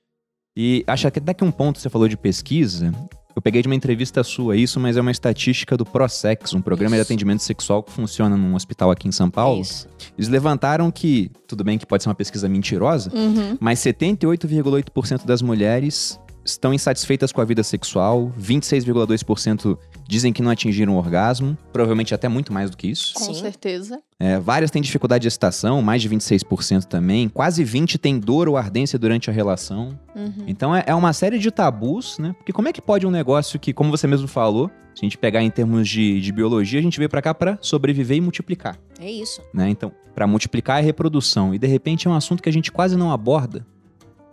E acho que daqui um ponto você falou de pesquisa. Eu peguei de uma entrevista sua isso, mas é uma estatística do ProSex, um programa de Isso. atendimento sexual que funciona num hospital aqui em São Paulo. Isso. Eles levantaram que, tudo bem que pode ser uma pesquisa mentirosa, Uhum. mas 78,8% das mulheres estão insatisfeitas com a vida sexual, 26,2% dizem que não atingiram o orgasmo, provavelmente até muito mais do que isso. Com Sim. certeza. É, várias têm dificuldade de excitação, mais de 26% também, quase 20 têm dor ou ardência durante a relação. Uhum. Então é, é uma série de tabus, né? Porque como é que pode um negócio que, como você mesmo falou, se a gente pegar em termos de, de biologia, a gente veio pra cá pra sobreviver e multiplicar, É isso. né? Então, pra multiplicar é reprodução e de repente é um assunto que a gente quase não aborda.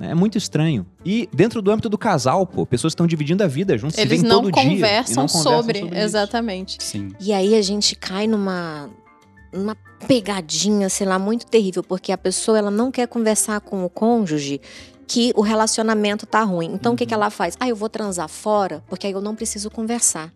É muito estranho. E dentro do âmbito do casal, pô, pessoas estão dividindo a vida juntos, se Eles veem não todo dia e conversam, não conversam sobre. isso. Exatamente. Sim. E aí a gente cai numa uma pegadinha, sei lá, muito terrível, porque a pessoa ela não quer conversar com o cônjuge que o relacionamento tá ruim. Então o que Uhum. que ela faz? Ah, eu vou transar fora, porque aí eu não preciso conversar.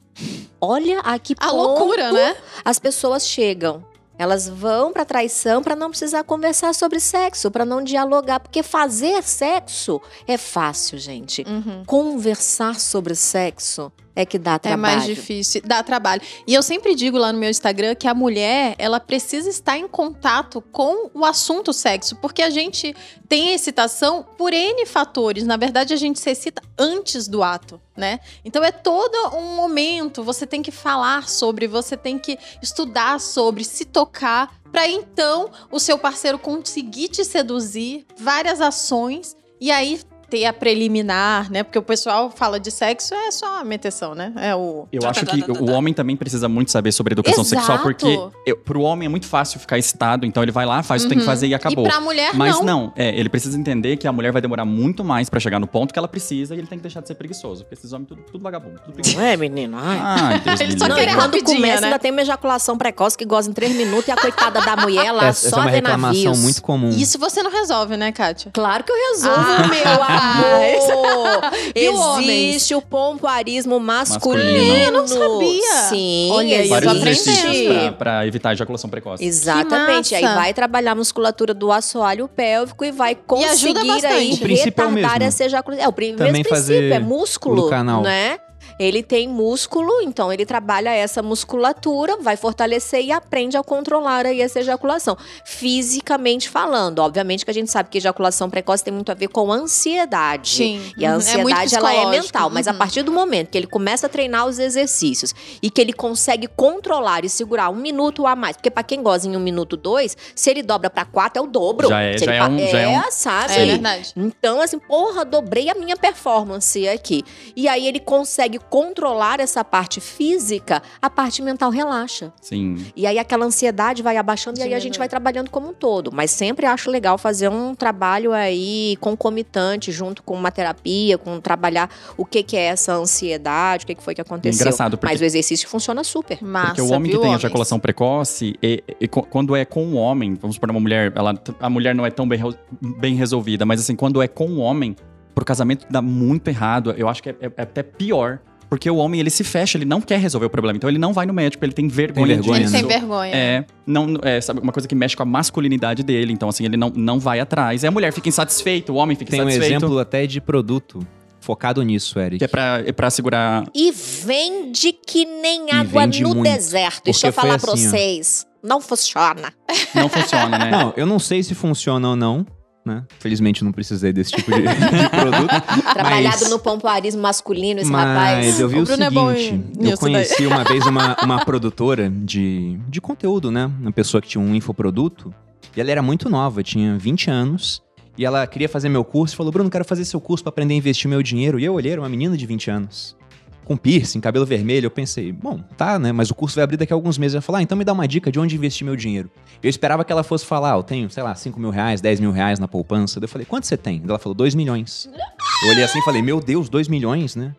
Olha a que A loucura, né? as pessoas chegam. Elas vão pra traição pra não precisar conversar sobre sexo, pra não dialogar, porque fazer sexo é fácil, gente. Uhum. Conversar sobre sexo é que dá É trabalho. mais difícil, dá trabalho. E eu sempre digo lá no meu Instagram que a mulher, ela precisa estar em contato com o assunto sexo, porque a gente tem excitação por N fatores. Na verdade, a gente se excita antes do ato, né? Então é todo um momento, você tem que falar sobre, você tem que estudar sobre, se tocar, para então o seu parceiro conseguir te seduzir, várias ações e aí ter a preliminar, né? Porque o pessoal fala de sexo é só a meteção, né? É o. Eu tá, acho tá, que tá, o homem também precisa muito saber sobre educação Exato. sexual, porque eu, pro homem é muito fácil ficar excitado, então ele vai lá, faz o que tem que Uhum. fazer e acabou. E pra mulher, Mas não. não, é, ele precisa entender que a mulher vai demorar muito mais pra chegar no ponto que ela precisa e ele tem que deixar de ser preguiçoso. Porque esses homens tudo, tudo vagabundo, tudo preguiçoso. Não é, menino? Ai. Ai, Deus (laughs) me Ele só quer e quando rapidinho, começa, né? ainda tem uma ejaculação precoce que goza em três minutos e a coitada da mulher lá essa, essa só é uma vê reclamação navios. muito comum. Isso você não resolve, né, Kátia? Claro que eu resolvo, Ah, meu (laughs) homens? Existe o pompoarismo masculino. Masculino. Eu não sabia. Sim, Olha aí, Vários exercícios pra, pra evitar a ejaculação precoce. Exatamente. Aí vai trabalhar a musculatura do assoalho pélvico e vai conseguir bastante. aí O princípio é o retardar mesmo. essa ejaculação. É o pri- Também mesmo fazer princípio, é músculo, no canal. né? Ele tem músculo, então ele trabalha essa musculatura, vai fortalecer e aprende a controlar aí essa ejaculação. Fisicamente falando, obviamente que a gente sabe que ejaculação precoce tem muito a ver com ansiedade. Sim. E a Uhum. É ansiedade, ela é mental. Mas a Uhum. partir do momento que ele começa a treinar os exercícios e que ele consegue controlar e segurar um minuto a mais, porque pra quem goza em um minuto dois, se ele dobra pra quatro, é o dobro. Já é- já é um- já é um- sabe? É verdade. Então, assim, porra, dobrei a minha performance aqui. E aí ele consegue controlar essa parte física, a parte mental relaxa. Sim. E aí aquela ansiedade vai abaixando e aí a gente Diminui. vai trabalhando como um todo. Mas sempre acho legal fazer um trabalho aí concomitante, junto com uma terapia, com trabalhar o que, que é essa ansiedade, o que, que foi que aconteceu. engraçado, porque- Mas o exercício funciona super. Massa, Porque o homem viu, que tem homens? ejaculação precoce, e, e quando é com um homem, vamos supor uma mulher, ela, a mulher não é tão bem, bem resolvida, mas assim, quando é com um homem, pro casamento dá muito errado, eu acho que é, é- é até pior. Porque o homem, ele se fecha, ele não quer resolver o problema. Então ele não vai no médico, ele tem vergonha, vergonha, Ele de né? tem vergonha. É, não, é sabe, uma coisa que mexe com a masculinidade dele. Então, assim, ele não, não vai atrás. E a mulher fica insatisfeita, o homem fica Tem um insatisfeito. exemplo até de produto focado nisso, Eric. Que é pra, é pra segurar. E vende que nem E água no muito. deserto. Deixa eu falar pra assim, ó. vocês. Não funciona. Não funciona, né? Não, eu não sei se funciona ou não, né? Felizmente não precisei desse tipo de, (laughs) de produto. Trabalhado Mas- no pompoarismo masculino, esse Mas rapaz. eu vi O o, Bruno é seguinte, em- eu nisso daí. conheci uma vez uma, (laughs) uma produtora de, de conteúdo, né? Uma pessoa que tinha um infoproduto. E ela era muito nova, tinha 20 anos. E ela queria fazer meu curso e falou, Bruno, quero fazer seu curso pra aprender a investir meu dinheiro. E eu olhei, era uma menina de 20 anos. Com piercing, cabelo vermelho. Eu pensei, bom, tá, né? Mas o curso vai abrir daqui a alguns meses. Ela falou, ah, então me dá uma dica de onde investir meu dinheiro. Eu esperava que ela fosse falar, ah, eu tenho, sei lá, 5 mil reais, 10 mil reais na poupança. Eu falei, quanto você tem? Ela falou, 2 milhões. Eu olhei assim e falei, meu Deus, 2 milhões, né?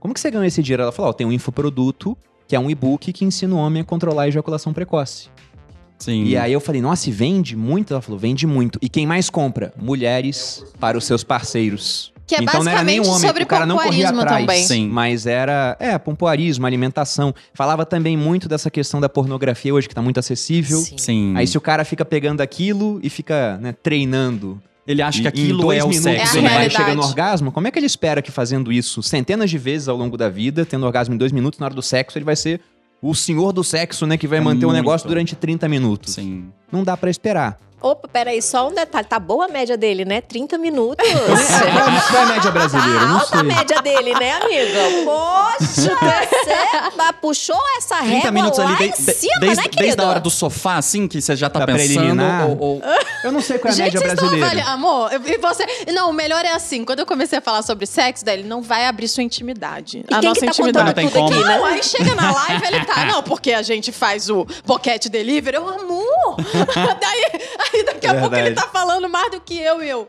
Como que você ganhou esse dinheiro? Ela falou, ó, tem um infoproduto, que é um e-book que ensina o homem a controlar a ejaculação precoce. Sim. E aí eu falei, nossa, e vende muito? Ela falou, vende muito. E quem mais compra? Mulheres para os seus parceiros. Que é então não era nem o basicamente homem, sobre o cara não corria pompoarismo atrás. também. Sim. Mas era, é, pompoarismo, alimentação. Falava também muito dessa questão da pornografia hoje, que tá muito acessível. Sim. Sim. Aí se o cara fica pegando aquilo e fica, né, treinando Ele acha que em aquilo dois é o minutos É sexo, ele vai chegar no orgasmo, como é que ele espera que fazendo isso centenas de vezes ao longo da vida, tendo orgasmo em dois minutos, na hora do sexo, ele vai ser o senhor do sexo, né, que vai É manter o muito. negócio durante 30 minutos. Sim. Não dá pra esperar. Opa, peraí, só um detalhe. Tá boa a média dele, né? 30 minutos. (laughs) Qual é a média brasileira? Tá alta a média dele, né, amiga? Poxa, (laughs) você ba- puxou essa 30 régua minutos lá ali, em de- cima, desde, né, querido? desde a hora do sofá, assim, que você já tá Da pensando. Ou, ou- Eu não sei qual é a Gente, média vocês estão brasileira. avaliando. Amor, e você. Não, o melhor é assim. Quando eu comecei a falar sobre sexo, daí ele não vai abrir sua intimidade. E a quem nossa que tá intimidade. contando Não tem tudo aqui, como. né? Não, aí chega na live ele tá. Não, porque a gente faz o pocket delivery. Eu, amor. daí, (laughs) aí (laughs) daqui a pouco ele tá falando mais do que eu e eu.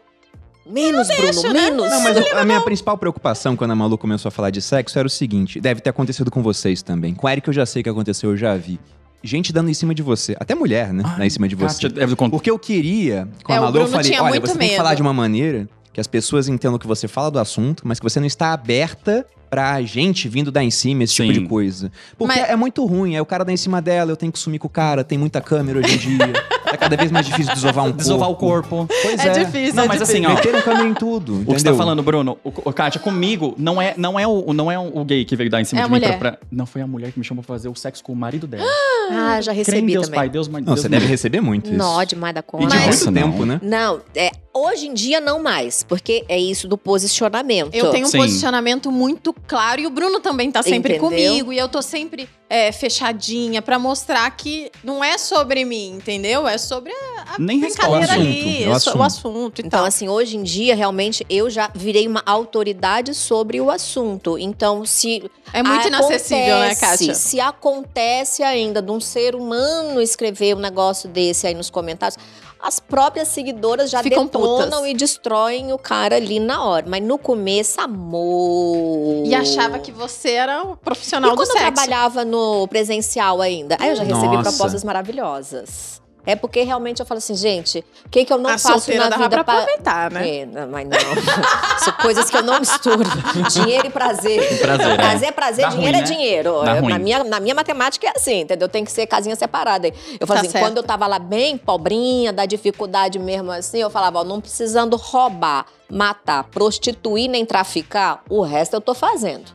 Menos, Bruno, né? menos. Não, mas a, a minha principal preocupação quando a Malu começou a falar de sexo era o seguinte: deve ter acontecido com vocês também. Com o Eric eu já sei que aconteceu, eu já vi. Gente dando em cima de você. Até mulher, né? Dá em cima de você. Deve. Porque eu queria, com É, a Malu, eu falei: olha, você tem que medo. falar de uma maneira que as pessoas entendam que você fala do assunto, mas que você não está aberta pra gente vindo dar em cima, esse tipo Sim. de coisa. Porque Mas- é muito ruim, aí o cara dá em cima dela, eu tenho que sumir com o cara, tem muita câmera hoje em dia. (laughs) é cada vez mais difícil desovar um (laughs) Desovar o corpo. Pois É, é. difícil. Não, é mas difícil. assim, ó, Meteram câmera em tudo, O que você tá entendeu? falando, Bruno, o, o Kátia, comigo, não é, não é, o, não é o gay que veio dar em cima É de a mim mulher. pra, pra- Não, foi a mulher que me chamou pra fazer o sexo com o marido dela. Ah, já Crê em recebi Deus também. Pai, Deus, Mãe, Não, Deus você Mãe. deve receber muito isso. Nó demais da E conta. de Mas- muito Nossa, tempo, não. né? Não, é, Hoje em dia não mais, porque é isso do posicionamento. Eu tenho um Sim. posicionamento muito claro e o Bruno também tá sempre Entendeu? comigo e eu tô sempre é, fechadinha pra mostrar que não é sobre mim, entendeu? É sobre a, a Nem brincadeira responde. ali, É o é so- assunto. o assunto Então, tal. assim, hoje em dia, realmente, eu já virei uma autoridade sobre o assunto. Então, se. É muito inacessível, né, Kátia? Se acontece ainda de um ser humano escrever um negócio desse aí nos comentários, as próprias seguidoras já Ficam detonam putas. e destroem o cara ali na hora. Mas no começo, amor. E achava que você era o profissional E do quando eu sexo. trabalhava no presencial ainda, aí eu já recebi Nossa. propostas maravilhosas. É porque realmente eu falo assim, gente, o que, que eu não a faço na dava vida pra pra- aproveitar, né? É, não, mas não. (laughs) São coisas que eu não misturo. Dinheiro e prazer. Prazer, é. prazer, é prazer, Dá dinheiro ruim, é né? dinheiro. Dá Eu- ruim. na, minha, na minha matemática é assim, entendeu? Tem que ser casinha separada. Eu falo Tá assim, certo. quando eu tava lá bem pobrinha, da dificuldade mesmo assim, eu falava, ó, não precisando roubar, matar, prostituir nem traficar, o resto eu tô fazendo.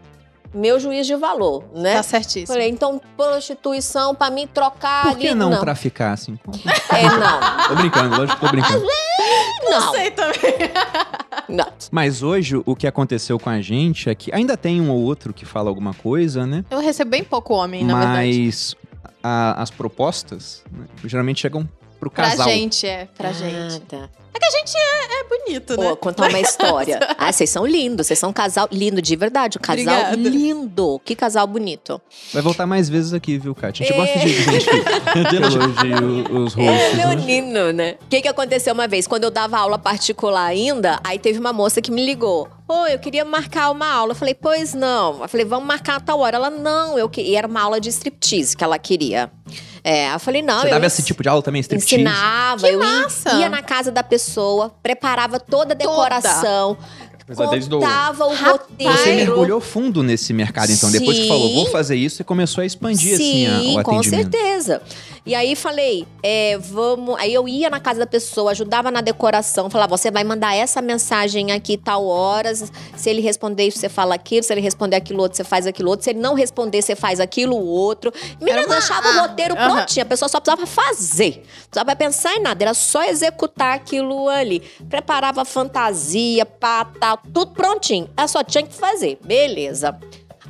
Meu juiz de valor, né? Tá certíssimo. Falei, então, prostituição pra mim trocar Por ali. que não, traficar assim? É, não. Tô brincando, lógico que tô brincando. Não. sei também. não. Mas hoje, o que aconteceu com a gente é que ainda tem um ou outro que fala alguma coisa, né? Eu recebo bem pouco homem, na verdade. Mas as propostas né, geralmente chegam pro Pra casal. gente, é. Pra gente. Ah, tá. É bonito, né? Pô, contar uma história. (laughs) Ah, vocês são lindos, vocês são um casal lindo de verdade. O casal Obrigada. lindo. Que casal bonito. Vai voltar mais vezes aqui, viu, Kátia? A gente É. gosta de gente (laughs) que elogia os É, rostos. meu né? lindo, né? O que, que aconteceu uma vez? Quando eu dava aula particular ainda, aí teve uma moça que me ligou. Pô, eu queria marcar uma aula. Eu falei, pois não. Eu falei, vamos marcar a tal hora. Ela, não, eu queria. E era uma aula de striptease que ela queria. É, eu falei, não. Você eu dava ens- esse tipo de aula também, striptease? Ensinava, eu ia- massa! ia na casa da pessoa, preparava toda a decoração, o- contava o Rapaz! roteiro. Você mergulhou fundo nesse mercado, então. Depois que Sim. falou, vou fazer isso, você começou a expandir, assim, a- Sim, o com atendimento. certeza. E aí falei, é, vamos. Aí eu ia na casa da pessoa, ajudava na decoração, falava, você vai mandar essa mensagem aqui tal horas. Se ele responder isso, você fala aquilo. Se ele responder aquilo outro, você faz aquilo outro. Se ele não responder, você faz aquilo outro. Menina, uma- deixava o roteiro Aham. prontinho. A pessoa só precisava fazer. Não precisava pensar em nada. Era só executar aquilo ali. Preparava fantasia, pá, tal, tudo prontinho. Ela só tinha que fazer. Beleza.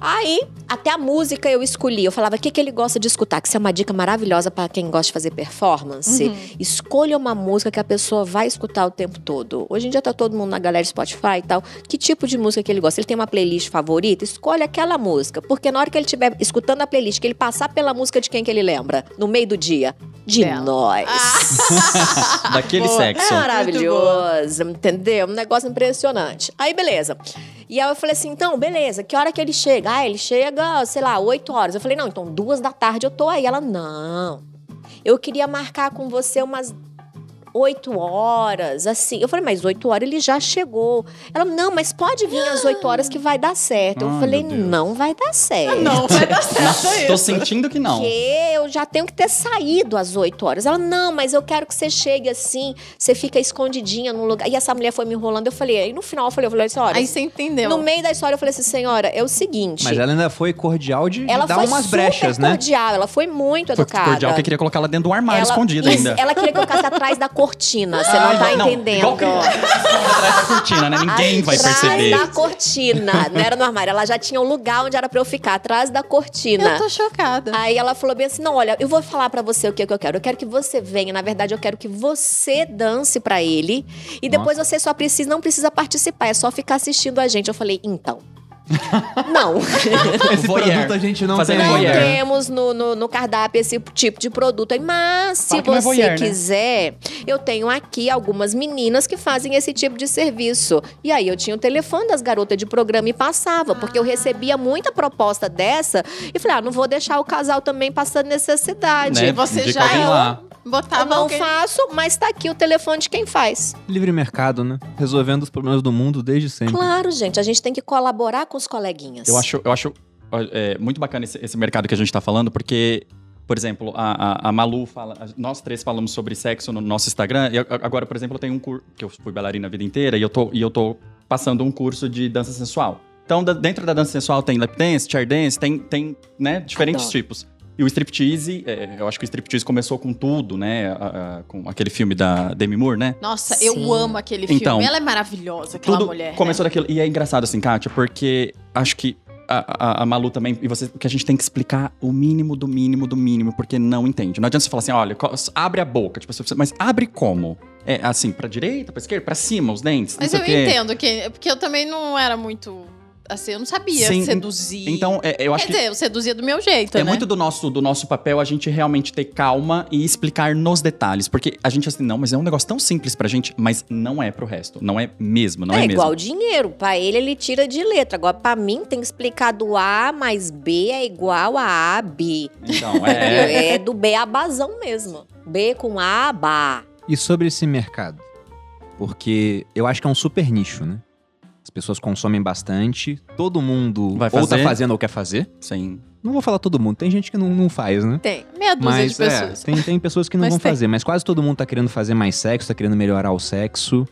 Aí, até a música eu escolhi. Eu falava, o que, que ele gosta de escutar? Que isso é uma dica maravilhosa para quem gosta de fazer performance. Uhum. Escolha uma música que a pessoa vai escutar o tempo todo. Hoje em dia tá todo mundo na galera Spotify e tal. Que tipo de música que ele gosta? Ele tem uma playlist favorita? Escolhe aquela música. Porque na hora que ele estiver escutando a playlist, que ele passar pela música de quem que ele lembra? No meio do dia? De Dela. nós. (laughs) Daquele Boa. sexo. É maravilhoso, entendeu? Um negócio impressionante. Aí, beleza. E aí eu falei assim, então, beleza, que hora que ele chega? Ah, ele chega, sei lá, 8 horas. Eu falei, não, então duas da tarde eu tô aí. Ela, não. Eu queria marcar com você umas 8 horas, assim. Eu falei, mas 8 horas ele já chegou. Ela, não, mas pode vir às 8 horas que vai dar certo. Eu Ai, falei, não vai dar certo. Não vai dar certo Tô isso. sentindo que não. Porque eu já tenho que ter saído às 8 horas. Ela, não, mas eu quero que você chegue assim, você fica escondidinha num lugar. E essa mulher foi me enrolando. Eu falei, aí no final eu falei, eu falei assim, olha, Aí você entendeu. no meio da história eu falei assim, senhora, é o seguinte. Mas ela ainda foi cordial de ela dar foi umas super brechas, né? cordial, ela foi muito Foi educada. cordial que queria colocar ela dentro do armário ela, escondido isso, ainda. ela queria que eu ficasse atrás da cortina. Você não tá não, entendendo. igual criança, atrás da cortina, né? Ninguém vai Atrás perceber. da cortina. Não era no armário. Ela já tinha um lugar onde era pra eu ficar, atrás da cortina. Eu tô chocada. Aí ela falou bem assim: não, olha, eu vou falar pra você o que, que eu quero. Eu quero que você venha. Na verdade, eu quero que você dance pra ele. E depois você só precisa, não precisa participar, é só ficar assistindo a gente. Eu falei, então. (laughs) não. (laughs) Esse Voyeur. produto a gente não Fazendo tem. Não voyeur. temos no, no, no cardápio esse tipo de produto. Mas, se é você voyeur, né? quiser, eu tenho aqui algumas meninas que fazem esse tipo de serviço. E aí eu tinha o telefone das garotas de programa e passava, porque eu recebia muita proposta dessa. E falei, ah, não vou deixar o casal também passando necessidade. Né? Você já alguém lá. Eu não alguém... faço, mas tá aqui o telefone de quem faz. Livre mercado, né? Resolvendo os problemas do mundo desde sempre. Claro, gente, a gente tem que colaborar com os coleguinhas. Eu acho, eu acho é, muito bacana esse, esse mercado que a gente tá falando, porque, por exemplo, a, a, a Malu fala. a- Nós três falamos sobre sexo no nosso Instagram. E agora, por exemplo, eu tenho um curso. Que eu fui bailarina a vida inteira e eu tô, e eu tô passando um curso de dança sensual. Então, da- dentro da dança sensual tem lap dance, chair dance, tem, tem né, diferentes Adoro. tipos. E o striptease, é, eu acho que o striptease começou com tudo, né? a- a- com aquele filme da Demi Moore, né? Nossa, Sim. eu amo aquele filme. Então, Ela é maravilhosa, aquela tudo mulher. começou né? daquilo. E é engraçado, assim, Kátia, porque acho que a, a- a Malu também, e você, que a gente tem que explicar o mínimo do mínimo do mínimo, porque não entende. Não adianta você falar assim, olha, abre a boca, tipo, mas abre como? É assim, pra direita, pra esquerda, pra cima, os dentes, Mas eu entendo que. Porque eu também não era muito. Assim, eu não sabia Sim, seduzir. Então, é, eu acho Quer que dizer, eu seduzia do meu jeito, É né? muito do nosso, do nosso papel a gente realmente ter calma e explicar nos detalhes. Porque a gente assim, não, mas é um negócio tão simples pra gente, mas não é pro resto. Não é mesmo, não é, é mesmo. igual dinheiro. Pra ele, ele tira de letra. Agora, pra mim, tem que explicar do A mais B é igual a A, B. Então, (laughs) é. É, do B a bazão mesmo. B com A, ba. E sobre esse mercado? Porque eu acho que é um super nicho, né? As pessoas consomem bastante, todo mundo Vai ou tá fazer. fazendo ou quer fazer. Sim. Não vou falar todo mundo, tem gente que não, não faz, né? Tem meia dúzia Mas de é, pessoas. tem, tem pessoas que não Mas vão tem. fazer, mas quase todo mundo tá querendo fazer mais sexo, tá querendo melhorar o sexo.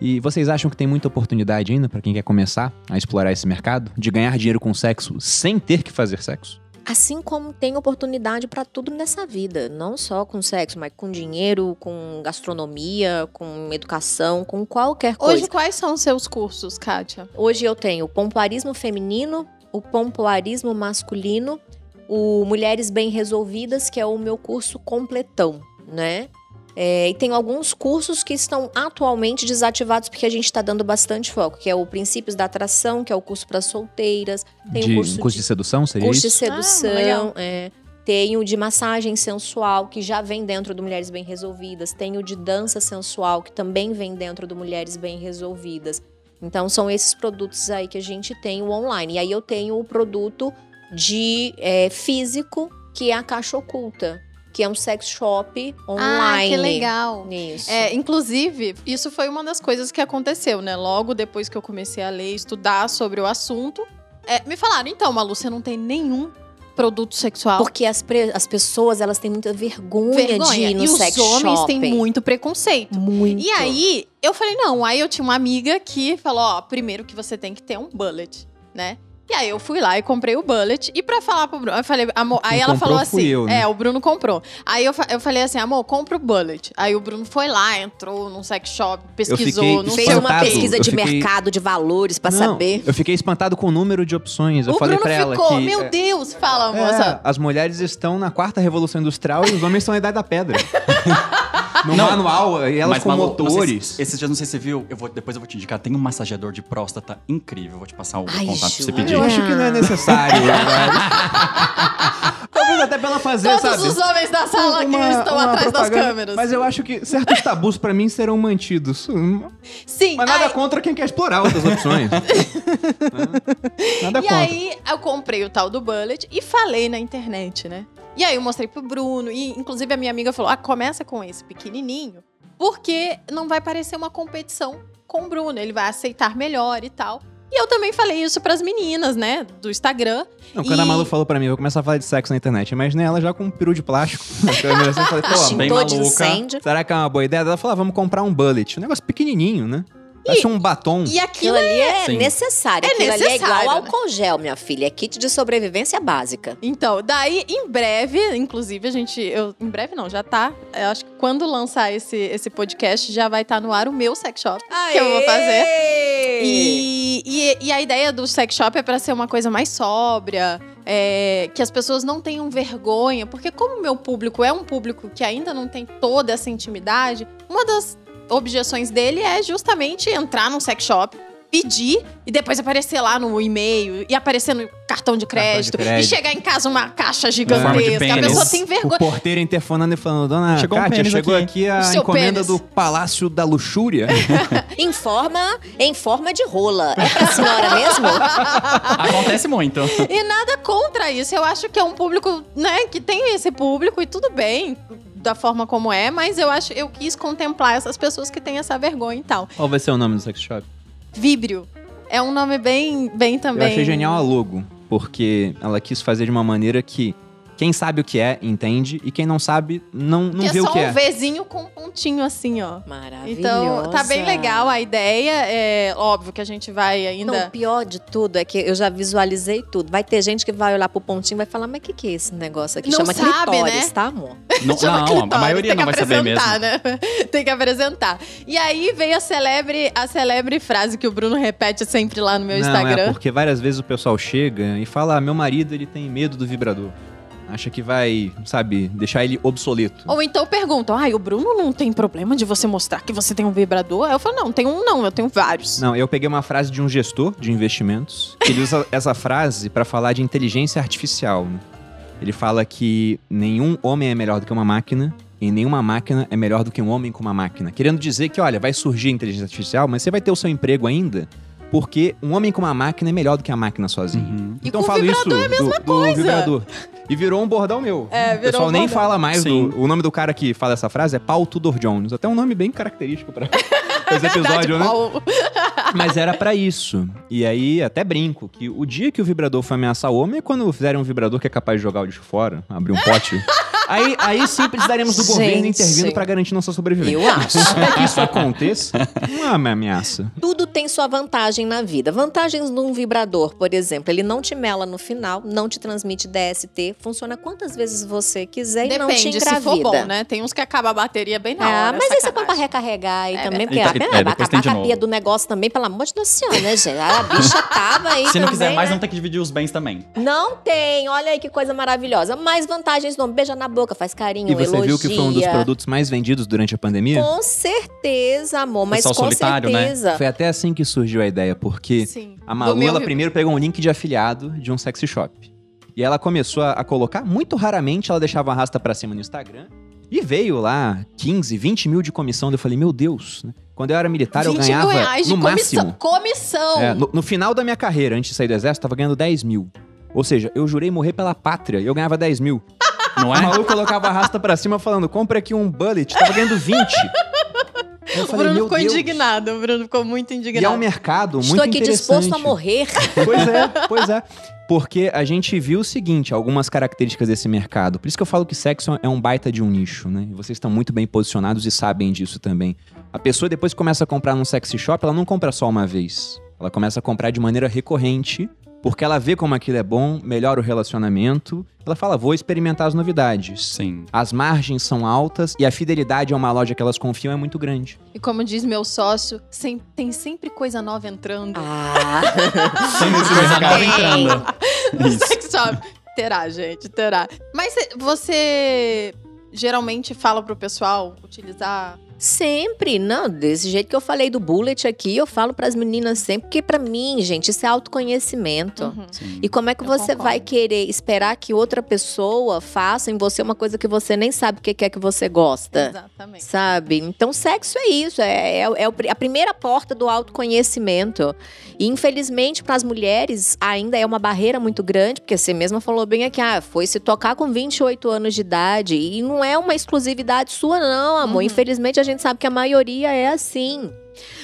E vocês acham que tem muita oportunidade ainda pra quem quer começar a explorar esse mercado? De ganhar dinheiro com sexo sem ter que fazer sexo? Assim como tem oportunidade pra tudo nessa vida, não só com sexo, mas com dinheiro, com gastronomia, com educação, com qualquer coisa. Hoje, quais são os seus cursos, Kátia? Hoje eu tenho o pompoarismo feminino, o pompoarismo masculino, o Mulheres Bem Resolvidas, que é o meu curso completão, né? É, e tem alguns cursos que estão atualmente desativados porque a gente está dando bastante foco, que é o Princípios da Atração, que é o curso para solteiras, tem de, o curso, curso de, de sedução, seria curso de isso? sedução, Ah, é. Tem o de massagem sensual, que já vem dentro do Mulheres Bem Resolvidas. Tem o de dança sensual, que também vem dentro do Mulheres Bem Resolvidas. Então, são esses produtos aí que a gente tem o online. E aí, eu tenho o produto de é, físico, que é a Caixa Oculta, que é um sex shop Ah, online. que legal. Isso. É, inclusive, isso foi uma das coisas que aconteceu, né? Logo depois que eu comecei a ler, estudar sobre o assunto, é, me falaram, então, Malu, você não tem nenhum produto sexual? Porque as, as pessoas, elas têm muita vergonha, de ir no e sex os homens shopping. têm muito preconceito. Muito. E aí, eu falei, não. Aí eu tinha uma amiga que falou, ó, primeiro que você tem que ter um bullet, né? E aí eu fui lá e comprei o bullet. E pra falar pro Bruno, eu falei, amor. Aí Quem ela comprou falou fui assim: eu, né? É, o Bruno comprou. Aí eu, eu falei assim, amor, compra o bullet. Aí o Bruno foi lá, entrou num sex shop, pesquisou, não Fez sei o uma pesquisa de fiquei- mercado, de valores, pra Não, saber. Eu fiquei espantado com o número de opções. Eu o falei Bruno pra ela ficou, que. meu é, Deus, fala, é, moça. as mulheres estão na quarta revolução industrial e os homens estão na idade da pedra. (laughs) no Não, manual, e elas Mas, com Malu, sei se- motores. esses dias, não sei se você viu, eu vou, depois eu vou te indicar. Tem um massageador de próstata incrível. Vou te passar o Ai, contato pra você pedir. Eu acho que não é necessário. né? Talvez até pra ela fazer, Todos sabe? os homens da sala que estão uma atrás das câmeras. Mas eu acho que certos tabus pra mim serão mantidos. Hum, Sim, Mas nada aí- contra quem quer explorar outras opções. (laughs) nada E contra. aí, eu comprei o tal do bullet e falei na internet, né? E aí, eu mostrei pro Bruno. E, inclusive, a minha amiga falou: ah, começa com esse pequenininho, porque não vai parecer uma competição com o Bruno. Ele vai aceitar melhor e tal. E eu também falei isso pras meninas, né? Do Instagram. Não, quando E- a Malu falou pra mim, eu vou começar a falar de sexo na internet. Imaginei ela já com um peru de plástico. na câmera, assim, falei, pô, bem maluca. incêndio. será que é uma boa ideia? Ela falou, ah, vamos comprar um bullet. Um negócio pequenininho, né? Parece um batom. E Aquilo aquilo ali é Sim. necessário. É Aquilo ali é igual necessário, álcool gel, minha filha. É kit de sobrevivência básica. Então, daí, em breve, inclusive, a gente. Eu, em breve não, já tá. Eu acho que quando lançar esse, esse podcast, já vai estar no ar o meu sex shop. Que eu vou fazer. E, e, e a ideia do sex shop é pra ser uma coisa mais sóbria, é, que as pessoas não tenham vergonha, porque como o meu público é um público que ainda não tem toda essa intimidade, uma das objeções dele é justamente entrar num sex shop, pedir e depois aparecer lá no e-mail e aparecer no cartão de crédito, crédito. e chegar em casa uma caixa de gigantesca. A pessoa tem O vergonha. porteiro interfonando e falando, dona Chegou um Kátia, pênis chegou aqui. aqui, a encomenda pênis. do Palácio da Luxúria. (laughs) Em forma, em forma de rola. É pra senhora mesmo? (laughs) Acontece muito. E nada contra isso. Eu acho que é um público, né, que tem esse público e tudo bem da forma como é, mas eu acho eu quis contemplar essas pessoas que têm essa vergonha e tal. Qual vai ser o nome do sex shop? Vibrio. É um nome bem, bem também. Eu achei genial a logo, porque ela quis fazer de uma maneira que Quem sabe o que é, entende. E quem não sabe, não, não que vê é o só que um é. Vzinho com um pontinho assim, ó. Maravilhosa. Então, tá bem legal a ideia. É óbvio que a gente vai Não, ainda. o pior de tudo é que eu já visualizei tudo. Vai ter gente que vai olhar pro pontinho e vai falar, mas o que, que é esse negócio aqui? Não Chama sabe, clitóris, né? tá, amor? Não, Chama não a maioria não vai saber mesmo. apresentar, Né? (laughs) Tem que apresentar. E aí veio a celebre, a celebre frase que o Bruno repete sempre lá no meu não, Instagram. é porque várias vezes o pessoal chega e fala: ah, meu marido ele tem medo do vibrador. Acha que vai, sabe, deixar ele obsoleto. Ou então perguntam, ai, o Bruno não tem problema de você mostrar que você tem um vibrador? Aí eu falo, não, tem um não, eu tenho vários. Não, eu peguei uma frase de um gestor de investimentos, que ele usa (laughs) essa frase para falar de inteligência artificial. né? Ele fala que nenhum homem é melhor do que uma máquina e nenhuma máquina é melhor do que um homem com uma máquina. Querendo dizer que, olha, vai surgir a inteligência artificial, mas você vai ter o seu emprego ainda, porque um homem com uma máquina é melhor do que a máquina sozinha. Uhum. E então com eu falo isso vibrador é a mesma do, coisa. do vibrador. E virou um bordão meu. É, o virou pessoal um nem fala mais do. O nome do cara que fala essa frase é Paul Tudor Jones. Até um nome bem característico pra (laughs) esse episódio, né? Paulo. (laughs) Mas era pra isso. E aí, até brinco, que o dia que o vibrador foi ameaçar o homem é quando fizerem um vibrador que é capaz de jogar o lixo fora, abrir um pote. (laughs) aí, aí sim precisaríamos do governo Gente. intervindo pra garantir nossa sobrevivência. Eu acho. Até que isso aconteça, não é uma ameaça. Tudo tem sua vantagem na vida. Vantagens de um vibrador, por exemplo, ele não te mela no final, não te transmite DST, funciona quantas vezes você quiser e não te Depende, engravida. se for bom, né? Tem uns que acaba a bateria bem na Ah, hora. mas você põe pra recarregar aí É também, verdade. porque E tá- é, acabar a pia novo. do negócio também, pelo amor de Deus senhora, né, gente? A bicha tava aí Se não também, quiser mais, né? não tem que dividir os bens também. Não tem, olha aí que coisa maravilhosa. Mais vantagens não, beija na boca, faz carinho, E você elogia. viu que foi um dos produtos mais vendidos durante a pandemia? Com certeza, amor, mas Pessoal com solitário, né? certeza. Foi até assim que surgiu a ideia, porque Sim. A Malu, ela primeiro pegou um link de afiliado de um sexy shop. E ela começou a, a colocar, muito raramente ela deixava a rasta pra cima no Instagram. E veio lá 15, 20 mil de comissão. Eu falei, meu Deus. né? Quando eu era militar, eu 20 ganhava mil reais de no comissão. máximo. Comissão! É, no, no final da minha carreira, antes de sair do exército, eu tava ganhando 10 mil. Ou seja, eu jurei morrer pela pátria e eu ganhava 10 mil. Não A é? Malu colocava a rasta pra cima falando, compra aqui um bullet, tava ganhando 20. Aí eu o falei, Bruno meu ficou Deus. indignado. O Bruno ficou muito E é indignado. um mercado muito Estou aqui interessante. disposto a morrer. (laughs) Pois é, pois é. Porque a gente viu o seguinte, algumas características desse mercado. Por isso que eu falo que sexo é um baita de um nicho, né? E vocês estão muito bem posicionados e sabem disso também. A pessoa depois que começa a comprar num sexy shop, ela não compra só uma vez. Ela começa a comprar de maneira recorrente, porque ela vê como aquilo é bom, melhora o relacionamento. Ela fala, vou experimentar as novidades. Sim. As margens são altas e a fidelidade a uma loja que elas confiam é muito grande. E como diz meu sócio, sem- tem sempre coisa nova entrando. Ah, (laughs) Sem esse coisa nova entrando. (laughs) No sex shop. Terá, gente, terá. Mas cê- você geralmente fala pro pessoal utilizar. Sempre, não, desse jeito que eu falei do bullet aqui, eu falo pras meninas sempre, porque pra mim, gente, isso é autoconhecimento. Uhum. E como é que Eu você concordo. vai querer esperar que outra pessoa faça em você uma coisa que você nem sabe o que que é que você gosta? Exatamente. Sabe? Então, sexo é isso, é, é, é a primeira porta do autoconhecimento. E, infelizmente, para as mulheres, ainda é uma barreira muito grande, porque você mesma falou bem aqui, ah, foi se tocar com 28 anos de idade. E não é uma exclusividade sua, não, amor. Uhum. Infelizmente, a gente sabe que a maioria é assim.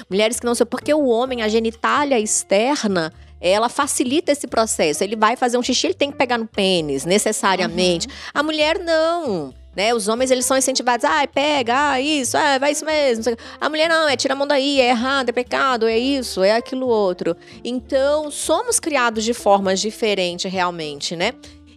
Mulheres que não sei, porque o homem, a genitália externa, ela facilita esse processo. Ele vai fazer um xixi, ele tem que pegar no pênis, necessariamente. A mulher não. Né? Os homens, eles são incentivados. Ah, pega, ah, isso, ah, vai isso mesmo. A mulher não, é tira a mão daí, é errado, é pecado, é isso, é aquilo outro. Então, somos criados de formas diferentes, realmente, né?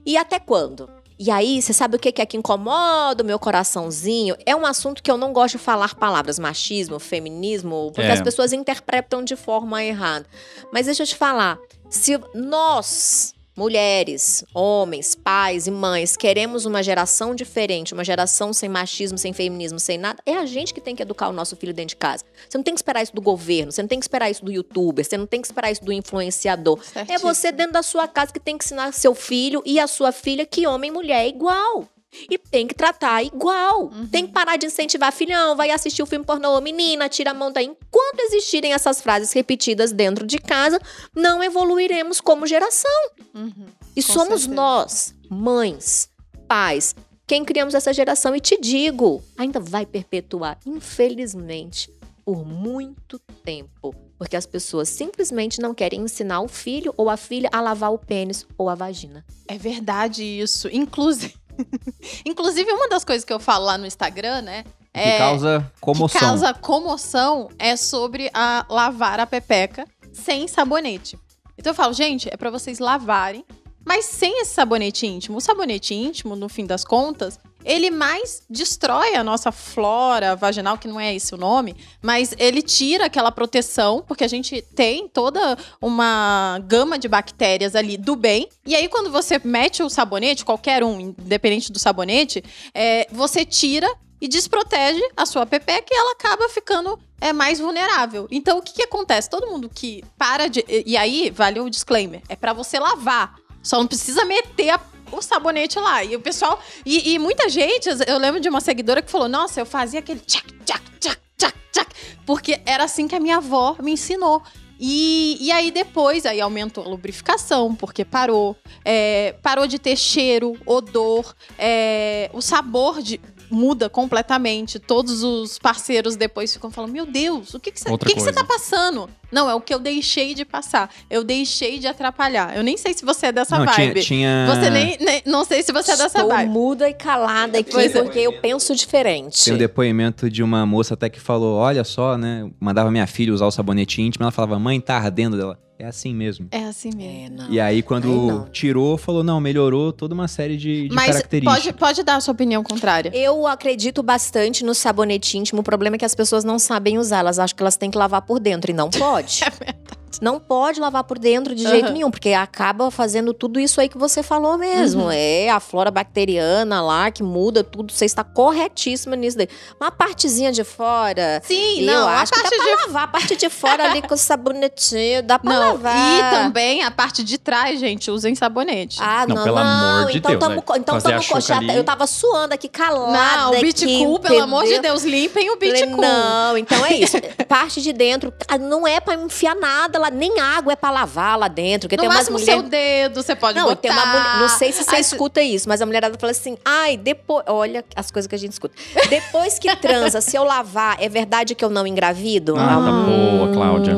E até quando? E aí, você sabe o que é que incomoda o meu coraçãozinho? É um assunto que eu não gosto de falar palavras machismo, feminismo, porque É. as pessoas interpretam de forma errada. Mas deixa eu te falar, se nós, mulheres, homens, pais e mães, queremos uma geração diferente, uma geração sem machismo, sem feminismo, sem nada, é a gente que tem que educar o nosso filho dentro de casa. Você não tem que esperar isso do governo, você não tem que esperar isso do youtuber, você não tem que esperar isso do influenciador. É Certíssimo. você dentro da sua casa que tem que ensinar seu filho e a sua filha que homem e mulher é igual. E tem que tratar igual. Uhum. Tem que parar de incentivar, filhão, vai assistir o filme pornô, menina, tira a mão daí. Enquanto existirem essas frases repetidas dentro de casa, não evoluiremos como geração. Uhum. E Com somos certeza. nós, mães, pais, quem criamos essa geração. E te digo, ainda vai perpetuar, infelizmente. por muito tempo. Porque as pessoas simplesmente não querem ensinar o filho ou a filha a lavar o pênis ou a vagina. É verdade isso. Inclusive, (laughs) inclusive uma das coisas que eu falo lá no Instagram, né? Que É, causa comoção. que causa comoção é sobre a lavar a pepeca sem sabonete. Então eu falo, gente, é pra vocês lavarem, mas sem esse sabonete íntimo. O sabonete íntimo, no fim das contas, ele mais destrói a nossa flora vaginal, que não é esse o nome, mas ele tira aquela proteção, porque a gente tem toda uma gama de bactérias ali do bem. E aí, quando você mete o sabonete, qualquer um, independente do sabonete, é, você tira e desprotege a sua pepeca e ela acaba ficando é, mais vulnerável. Então, o que, que acontece? Todo mundo que para de. E aí, vale o disclaimer: é pra você lavar. Só não precisa meter a- o sabonete lá. E o pessoal. E, e muita gente, eu lembro de uma seguidora que falou: Nossa, eu fazia aquele tchac, tchac, tchac, tchac, tchac. Porque era assim que a minha avó me ensinou. E, e aí depois, aí aumentou a lubrificação, porque parou. É, parou de ter cheiro, odor, é, o sabor de, muda completamente. Todos os parceiros depois ficam falando: Meu Deus, o que, que, você, o Outra que, que você tá passando? Não, é o que eu deixei de passar. Eu deixei de atrapalhar. Eu nem sei se você é dessa Não, tinha, vibe. tinha... Você nem, nem- Não sei se você é dessa Estou vibe. muda e calada aqui Pois é. porque eu penso diferente. Tem um depoimento de uma moça até que falou: Olha só, né? Mandava minha filha usar o sabonete íntimo. Ela falava: Mãe, tá ardendo dela. É assim mesmo. É assim mesmo. É, não. E aí, quando tirou, falou: Não, melhorou toda uma série de, de Mas características. pode, pode dar a sua opinião contrária. Eu acredito bastante no sabonete íntimo. O problema é que as pessoas não sabem usar. Elas acham que elas têm que lavar por dentro. E não pode. (laughs) É. não pode lavar por dentro de jeito Aham. nenhum. Porque acaba fazendo tudo isso aí que você falou mesmo. Uhum. É a flora bacteriana lá que muda tudo. Você está corretíssima nisso daí. Uma partezinha de fora. Sim, eu não, a acho que dá de pra lavar. A parte de fora ali com o sabonetinho. Dá pra Não, lavar. e também a parte de trás, gente, usem sabonete. Ah, Não, não, pelo amor de então Deus, tamo, né? então tamo já- ali. Eu tava suando aqui, calada não, o Beat aqui, Cool, pelo amor de? Deus, limpem o Beat Falei, Cool. Não, então é isso. (laughs) Parte de dentro, ah, não é pra enfiar nada lá, nem água é pra lavar lá dentro. Porque No tem máximo, mulheres. seu dedo, você pode Não, botar. tem uma mulher. Não sei se você Aí cê- escuta isso, mas a mulherada fala assim: ai, depois. Olha as coisas que a gente escuta. Depois que transa, se eu lavar, é verdade que eu não engravido? Ah, tá boa, Cláudia.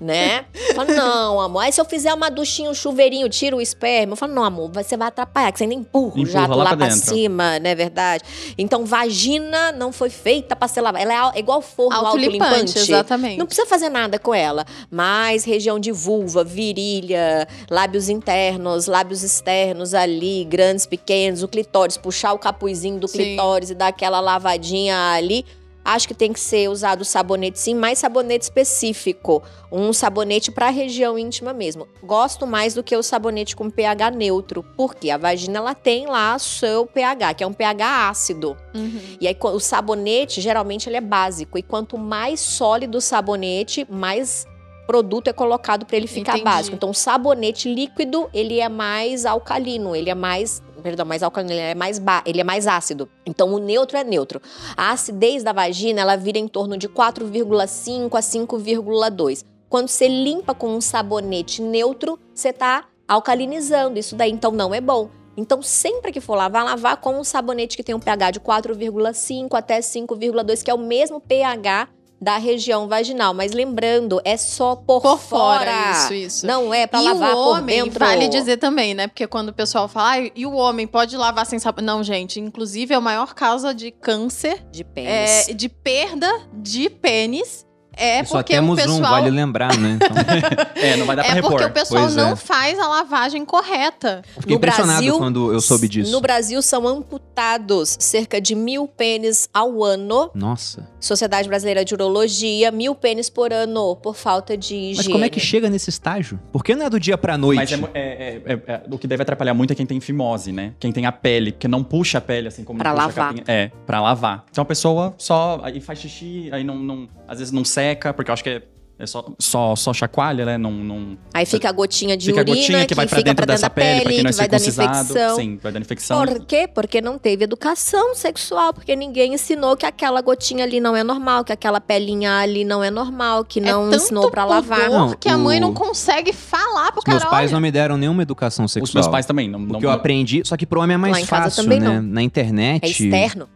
Né? Fala, não, amor. Aí se eu fizer uma duchinha, um chuveirinho, tiro o esperma. Eu falo, não, amor, você vai atrapalhar, que você ainda empurra o Empurra jato lá lá, pra pra cima, não é verdade? Então, vagina não foi feita pra ser lavada. Ela é é igual forno Autolimpante, autolimpante. exatamente. Não precisa fazer nada com ela. Mas região de vulva, virilha, lábios internos, lábios externos ali, grandes, pequenos, o clitóris, puxar o capuzinho do Sim. clitóris e dar aquela lavadinha ali. Acho que tem que ser usado sabonete sim, mais sabonete específico. Um sabonete para a região íntima mesmo. Gosto mais do que o sabonete com pH neutro, porque a vagina ela tem lá seu pH, que é um pH ácido. Uhum. E aí, o sabonete, geralmente, ele é básico. E quanto mais sólido o sabonete, mais produto é colocado para ele ficar Entendi. básico. Então, o sabonete líquido, ele é mais alcalino, ele é mais... Perdão, mais alcalino, ele é mais, ba- ele é mais ácido. Então, o neutro é neutro. A acidez da vagina, ela vira em torno de 4,5 a 5,2. Quando você limpa com um sabonete neutro, você tá alcalinizando isso daí, então não é bom. Então, sempre que for lavar, lavar com um sabonete que tem um pH de 4,5 até 5,2, que é o mesmo pH da região vaginal. Mas lembrando, é só por, Por fora. fora, isso, isso. Não é pra e lavar o por homem, dentro. vale dizer também, né? Porque quando o pessoal fala, ah, e o homem pode lavar sem sabonete? Não, gente, inclusive é a maior causa de câncer, de pênis. é, de perda de pênis. É Só porque o temos pessoal. um, vale lembrar, né? Então, (laughs) É, não vai dar pra é repor. porque o pessoal Pois não é. faz a lavagem correta. fiquei No impressionado Brasil, quando eu soube disso. No Brasil são amputados cerca de mil pênis ao ano. Nossa. Sociedade Brasileira de Urologia, mil pênis por ano por falta de higiene. Mas como é que chega nesse estágio? Por que não é do dia pra noite? Mas é é- é- é- é- o que deve atrapalhar muito é quem tem fimose, né? Quem tem a pele, que não puxa a pele, assim como Pra não puxa a lavar. É, pra lavar. Então a pessoa só aí faz xixi, aí não, não- às vezes não seca, porque eu acho que é, é só, só, só chacoalha, né? Não, não Aí fica a gotinha de fica a urina gotinha que, vai pra fica dentro dessa da pele, pra quem não é que vai dando circuncisado. infecção. Sim, vai dando infecção. Por quê? Porque não teve educação sexual, porque ninguém ensinou que aquela gotinha ali não é normal, que aquela pelinha ali não é normal, que não é tanto ensinou pra lavar. Não, que a mãe o- não consegue falar pro Os meus cara. pais olha, não me deram nenhuma educação sexual. Os meus pais também. Não, O não, que eu aprendi, só que pro homem é mais Lá em casa fácil, também né? não. Na internet. É externo.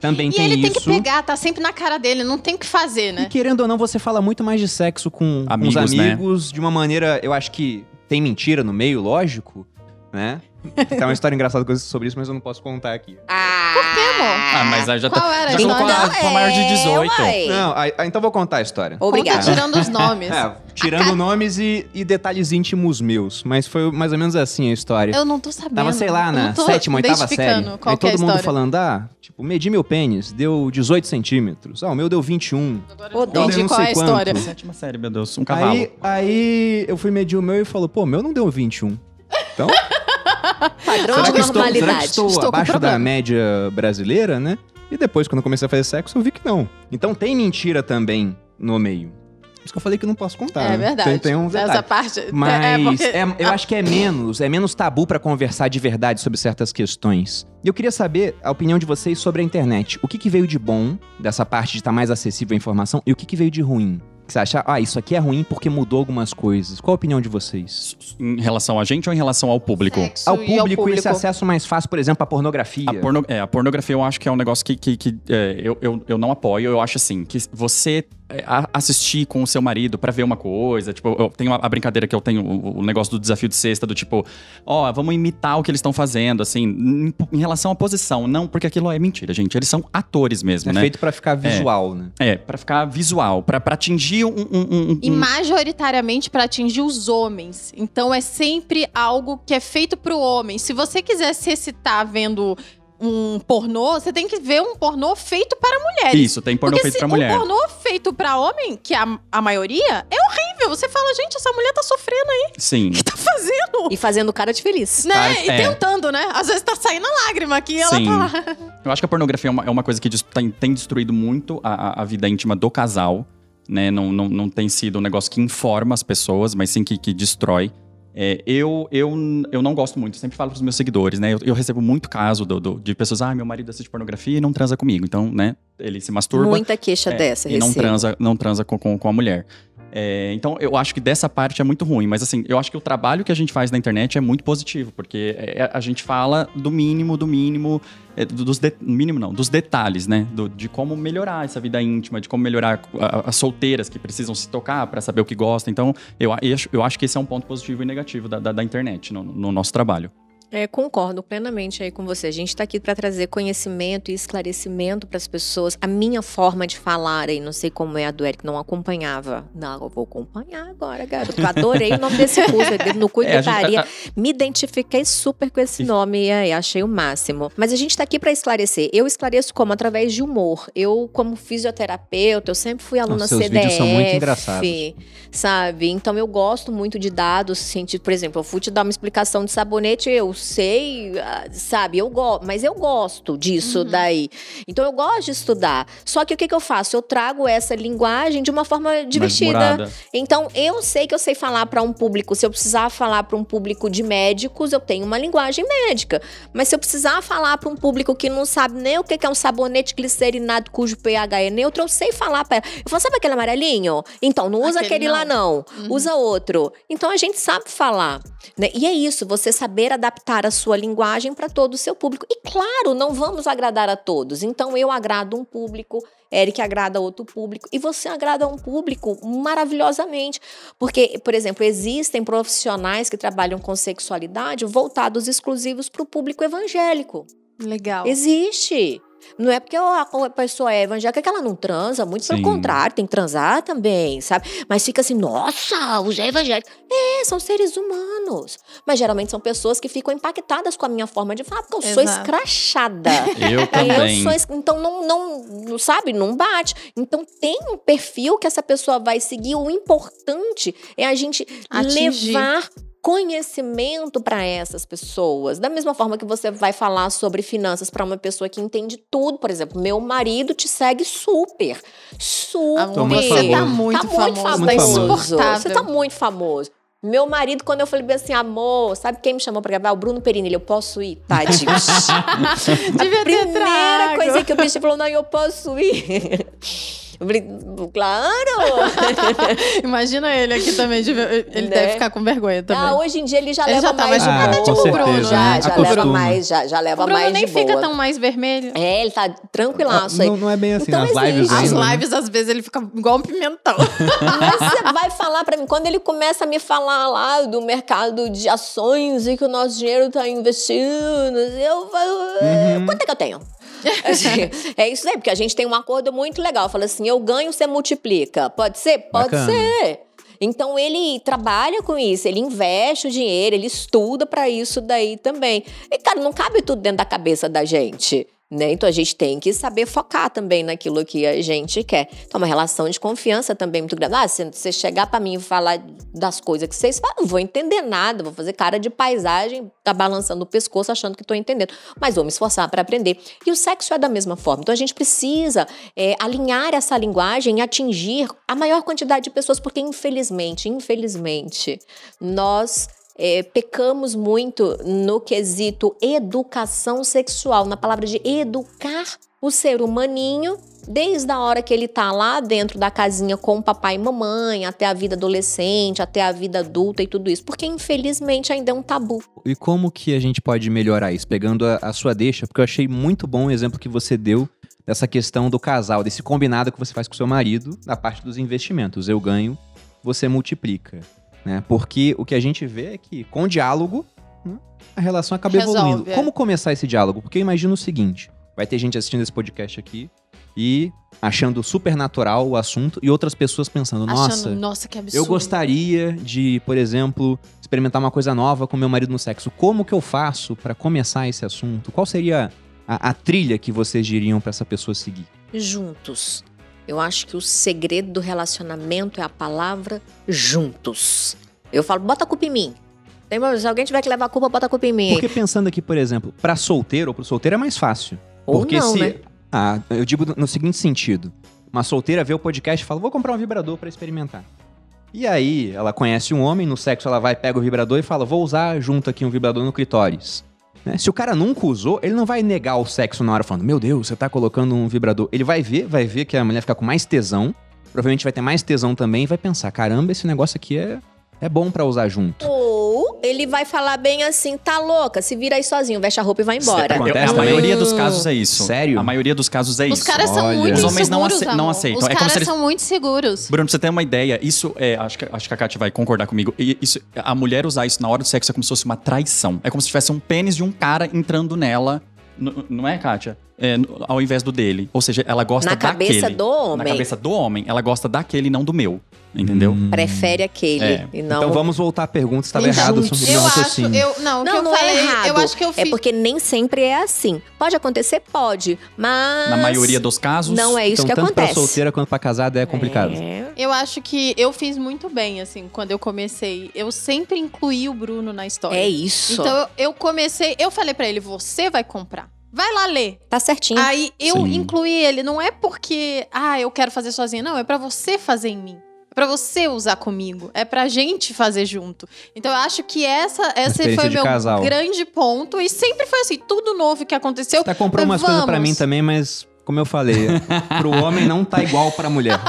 Também E tem ele tem isso. que pegar, tá sempre na cara dele, não tem o que fazer, E né? querendo ou não, você fala muito mais de sexo com, com Amigos, os né? amigos de uma maneira, eu acho que tem mentira no meio, lógico, né? Tem (laughs) uma história engraçada com- sobre isso, mas eu não posso contar aqui. Ah, Por quê, amor? Ah, mas aí já tá. Qual era a já colocou história? a, com a maior de 18. É, uai. Não, aí- aí então vou contar a história. Obrigada. Conta tirando os (laughs) nomes. É, tirando nomes e, e detalhes íntimos meus, mas foi mais ou menos assim a história. Eu não tô sabendo. Tava, sei lá, Eu na não tô sétima, oitava série. identificando Qual Aí que é a todo mundo história. falando, ah, tipo, medi meu pênis, deu 18 centímetros. Ah, o meu deu 21. Ô, Eu dó. dei não qual é a quanto. história. Sétima série, meu Deus. Um cavalo. Aí, aí eu fui medir o meu e falou, pô, o meu não deu 21. Então, (laughs) (laughs) Padrão será de estou, normalidade. estou, Estou abaixo da média brasileira, né? E depois, quando eu comecei a fazer sexo, eu vi que não. Então tem mentira também no meio. Por isso que eu falei que não posso contar. É né? verdade. Tem, tem um Essa detalhe. parte. (laughs) Mas é, é- eu acho que é menos, é menos tabu pra conversar de verdade sobre certas questões. E eu queria saber a opinião de vocês sobre a internet. O que, que veio de bom dessa parte de estar mais acessível à informação e o que, que veio de ruim? Que você acha, ah, isso aqui é ruim porque mudou algumas coisas. Qual a opinião de vocês? Em relação a gente ou em relação ao público? Sexo Ao e público, esse acesso mais fácil, por exemplo, à pornografia. A, porno- é, a pornografia eu acho que é um negócio que, que, que, é, eu, eu, eu não apoio. Eu acho assim, que você é, assistir com o seu marido pra ver uma coisa. Tipo, eu tenho a, brincadeira que eu tenho, o, negócio do desafio de sexta, do tipo, ó, vamos imitar o que eles estão fazendo, assim, em, em relação à posição. Não, porque aquilo é mentira, gente. Eles são atores mesmo, É né? feito pra ficar visual, né? É, pra ficar visual, pra, pra atingir um. um, um- um- E majoritariamente para atingir os homens. Então é sempre algo que é feito pro homem. Se você quiser se excitar vendo um pornô, você tem que ver um pornô feito para mulheres. Isso, tem pornô Porque feito se pra mulher. um pornô feito pra homem, que é a, a maioria, é horrível. Você fala, gente, essa mulher tá sofrendo aí. Sim. O que tá fazendo? E fazendo cara de feliz. Né? Cara, e é. tentando, né? Às vezes tá saindo a lágrima aqui e ela Sim. tá lá. Eu acho que a pornografia é uma, é uma coisa que tem, tem destruído muito a- a vida íntima do casal, né? Não, não, não tem sido um negócio que informa as pessoas, mas sim que, que destrói. É, eu, eu, eu não gosto muito, sempre falo pros meus seguidores, né? Eu, eu recebo muito caso do- do- de pessoas, ah, meu marido assiste pornografia e não transa comigo. Então, né, ele se masturba. Muita queixa É, dessa, e não recebo. transa, não transa com, com, com a mulher. É, então, eu acho que dessa parte é muito ruim. Mas, assim, eu acho que o trabalho que a gente faz na internet é muito positivo. Porque é- a gente fala do mínimo, do mínimo... é, do- dos de- mínimo não, dos detalhes, né? Do- de como melhorar essa vida íntima, de como melhorar as solteiras que precisam se tocar para saber o que gostam. Então, eu, eu acho que esse é um ponto positivo e negativo da, da, da internet no, no nosso trabalho. É, concordo plenamente aí com você. A gente está aqui para trazer conhecimento e esclarecimento para as pessoas. A minha forma de falar aí, não sei como é a do Eric, não acompanhava. Não, eu vou acompanhar agora, garoto. Eu adorei o nome desse curso, no cu e É, gente- gritaria. a- Me identifiquei super com esse nome aí, achei o máximo. Mas a gente está aqui para esclarecer. Eu esclareço como? Através de humor. Eu, como fisioterapeuta, eu sempre fui aluna Nossa, seus CDF. vídeos são muito engraçados. Sabe? Então eu gosto muito de dados científicos. Por exemplo, eu fui te dar uma explicação de sabonete, eu sei, ah, sabe? Eu gosto, mas eu gosto disso daí. Então eu gosto de estudar. Só que o que, que eu faço? Eu trago essa linguagem de uma forma divertida. Então, eu sei que eu sei falar para um público. Se eu precisar falar para um público de médicos, eu tenho uma linguagem médica. Mas se eu precisar falar para um público que não sabe nem o que que é um sabonete glicerinado cujo pH é neutro, eu sei falar para ela. Eu falo, sabe aquele amarelinho? Então, não usa Aquele aquele, lá não. Usa outro. Então, a gente sabe falar. né? E é isso, você saber adaptar a sua linguagem para todo o seu público. E claro, não vamos agradar a todos. Então, eu agrado um público, Eric agrada outro público e você agrada um público maravilhosamente. Porque, por exemplo, existem profissionais que trabalham com sexualidade voltados exclusivos para o público evangélico. Legal. Existe. Não é porque a pessoa é evangélica que ela não transa, muito pelo Sim. contrário, tem que transar também, sabe? Mas fica assim, nossa, o Zé é evangélico. É, são seres humanos. Mas geralmente são pessoas que ficam impactadas com a minha forma de falar, porque eu sou Exato. escrachada. (laughs) Eu também. Eu sou, es- então não, não, não, sabe, não bate. Então tem um perfil que essa pessoa vai seguir. O importante é a gente Atingir. levar conhecimento para essas pessoas. Da mesma forma que você vai falar sobre finanças para uma pessoa que entende tudo, por exemplo, meu marido te segue super, super. Amor, você tá muito Tá famoso, tá Muito famoso. insuportável. Você tá muito famoso. Meu marido, quando eu falei bem assim, amor, sabe quem me chamou pra gravar? O Bruno Perini. Ele, eu posso ir? (laughs) Tadinho. Devia ter Primeira trago. coisa que o bicho falou, não, eu posso ir. (laughs) Eu falei, claro! (laughs) Imagina ele aqui também, de ele Né? deve ficar com vergonha também. Ah, hoje em dia ele já Ele leva já tá mais. mais- Ah, até com tipo certeza, Bruno, já, né? já leva mais, já, já leva o Bruno mais nem de fica boa. tão mais vermelho. É, ele tá tranquilaço aí. Não, não é bem assim, Então nas existe. lives As né? lives, às vezes, ele fica igual um pimentão. (laughs) Mas você vai falar pra mim, quando ele começa a me falar lá do mercado de ações e que o nosso dinheiro tá investindo, eu falo, "É, Uhum. quanto é que eu tenho? (laughs) Assim, é isso aí, porque a gente tem um acordo muito legal. Fala assim, eu ganho, você multiplica. Pode ser? Pode Bacana. ser. Então ele trabalha com isso, ele investe o dinheiro, ele estuda pra isso daí também. E cara, não cabe tudo dentro da cabeça da gente. Né? Então a gente tem que saber focar também naquilo que a gente quer. Então, uma relação de confiança também muito grande. Ah, se você chegar pra mim e falar das coisas que vocês falam, não vou entender nada, vou fazer cara de paisagem, tá balançando o pescoço achando que tô entendendo. Mas vou me esforçar para aprender. E o sexo é da mesma forma. Então a gente precisa é, alinhar essa linguagem e atingir a maior quantidade de pessoas, porque infelizmente, infelizmente, nós é, pecamos muito no quesito educação sexual, na palavra de educar o ser humaninho, desde a hora que ele tá lá dentro da casinha com o papai e mamãe, até a vida adolescente, até a vida adulta e tudo isso, porque infelizmente ainda é um tabu. E como que a gente pode melhorar isso? Pegando a, a sua deixa, porque eu achei muito bom o exemplo que você deu dessa questão do casal, desse combinado que você faz com seu marido na parte dos investimentos. Eu ganho, você multiplica. Né? Porque o que a gente vê é que com diálogo, né, a relação acaba Resolve, evoluindo. é. Como começar esse diálogo? Porque eu imagino o seguinte: vai ter gente assistindo esse podcast aqui e achando super natural o assunto, e outras pessoas pensando, nossa. Achando, nossa, que absurdo. Eu gostaria de, por exemplo, experimentar uma coisa nova com meu marido no sexo. Como que eu faço pra começar esse assunto? Qual seria a, a trilha que vocês diriam pra essa pessoa seguir? Juntos. Eu acho que o segredo do relacionamento é a palavra juntos. Eu falo, bota a culpa em mim. Se alguém tiver que levar a culpa, bota a culpa em mim. Porque pensando aqui, por exemplo, pra solteiro ou pro solteiro é mais fácil. Ou Porque não, se. né? Ah, eu digo no seguinte sentido: uma solteira vê o podcast e fala, vou comprar um vibrador pra experimentar. E aí, ela conhece um homem, no sexo ela vai, pega o vibrador e fala, vou usar junto aqui um vibrador no clitóris. Né? Se o cara nunca usou, ele não vai negar o sexo na hora falando, meu Deus, você tá colocando um vibrador. Ele vai ver, vai ver que a mulher fica com mais tesão, provavelmente vai ter mais tesão também e vai pensar, caramba, esse negócio aqui é, é bom pra usar junto. Ou ele vai falar bem assim, tá louca, se vira aí sozinho, veste a roupa e vai embora. Acontece Eu- a também? maioria dos casos é isso. Sério? A maioria dos casos é Os isso. caras são muito Os homens não ace- não aceitam. Os É como caras se eles- são muito seguros. Bruno, pra você ter uma ideia, isso é. Acho que, acho que a Kátia vai concordar comigo. e Isso, a mulher usar isso na hora do sexo é como se fosse uma traição. É como se tivesse um pênis de um cara entrando nela. N- não é, Kátia? É, ao invés do dele. Ou seja, ela gosta Na daquele. cabeça do homem. Na cabeça do homem, ela gosta daquele, não do meu. Entendeu? Hum. Prefere aquele É. e não Então vamos voltar à pergunta, estava Então, errado sobre o meu Eu acho, raciocínio. eu, não, o que Não, eu não falei, é errado. eu acho que eu fiz. É porque nem sempre é assim. Pode acontecer? Pode. Mas. Na maioria dos casos. Não é isso então, que tanto acontece. pra solteira quanto pra casada é complicado. É. Eu acho que eu fiz muito bem, assim, quando eu comecei. Eu sempre incluí o Bruno na história. É isso. Então eu, eu comecei, eu falei pra ele, você vai comprar. Vai lá ler. tá certinho. Aí eu Sim. incluí ele, não é porque, ah, eu quero fazer sozinha, não, é pra você fazer em mim. É pra você usar comigo, é pra gente fazer junto. Então eu acho que essa, esse experiência foi o meu casal. grande ponto e sempre foi assim, tudo novo que aconteceu. Tá comprou umas coisas pra mim também, mas como eu falei, pro homem não tá igual pra mulher.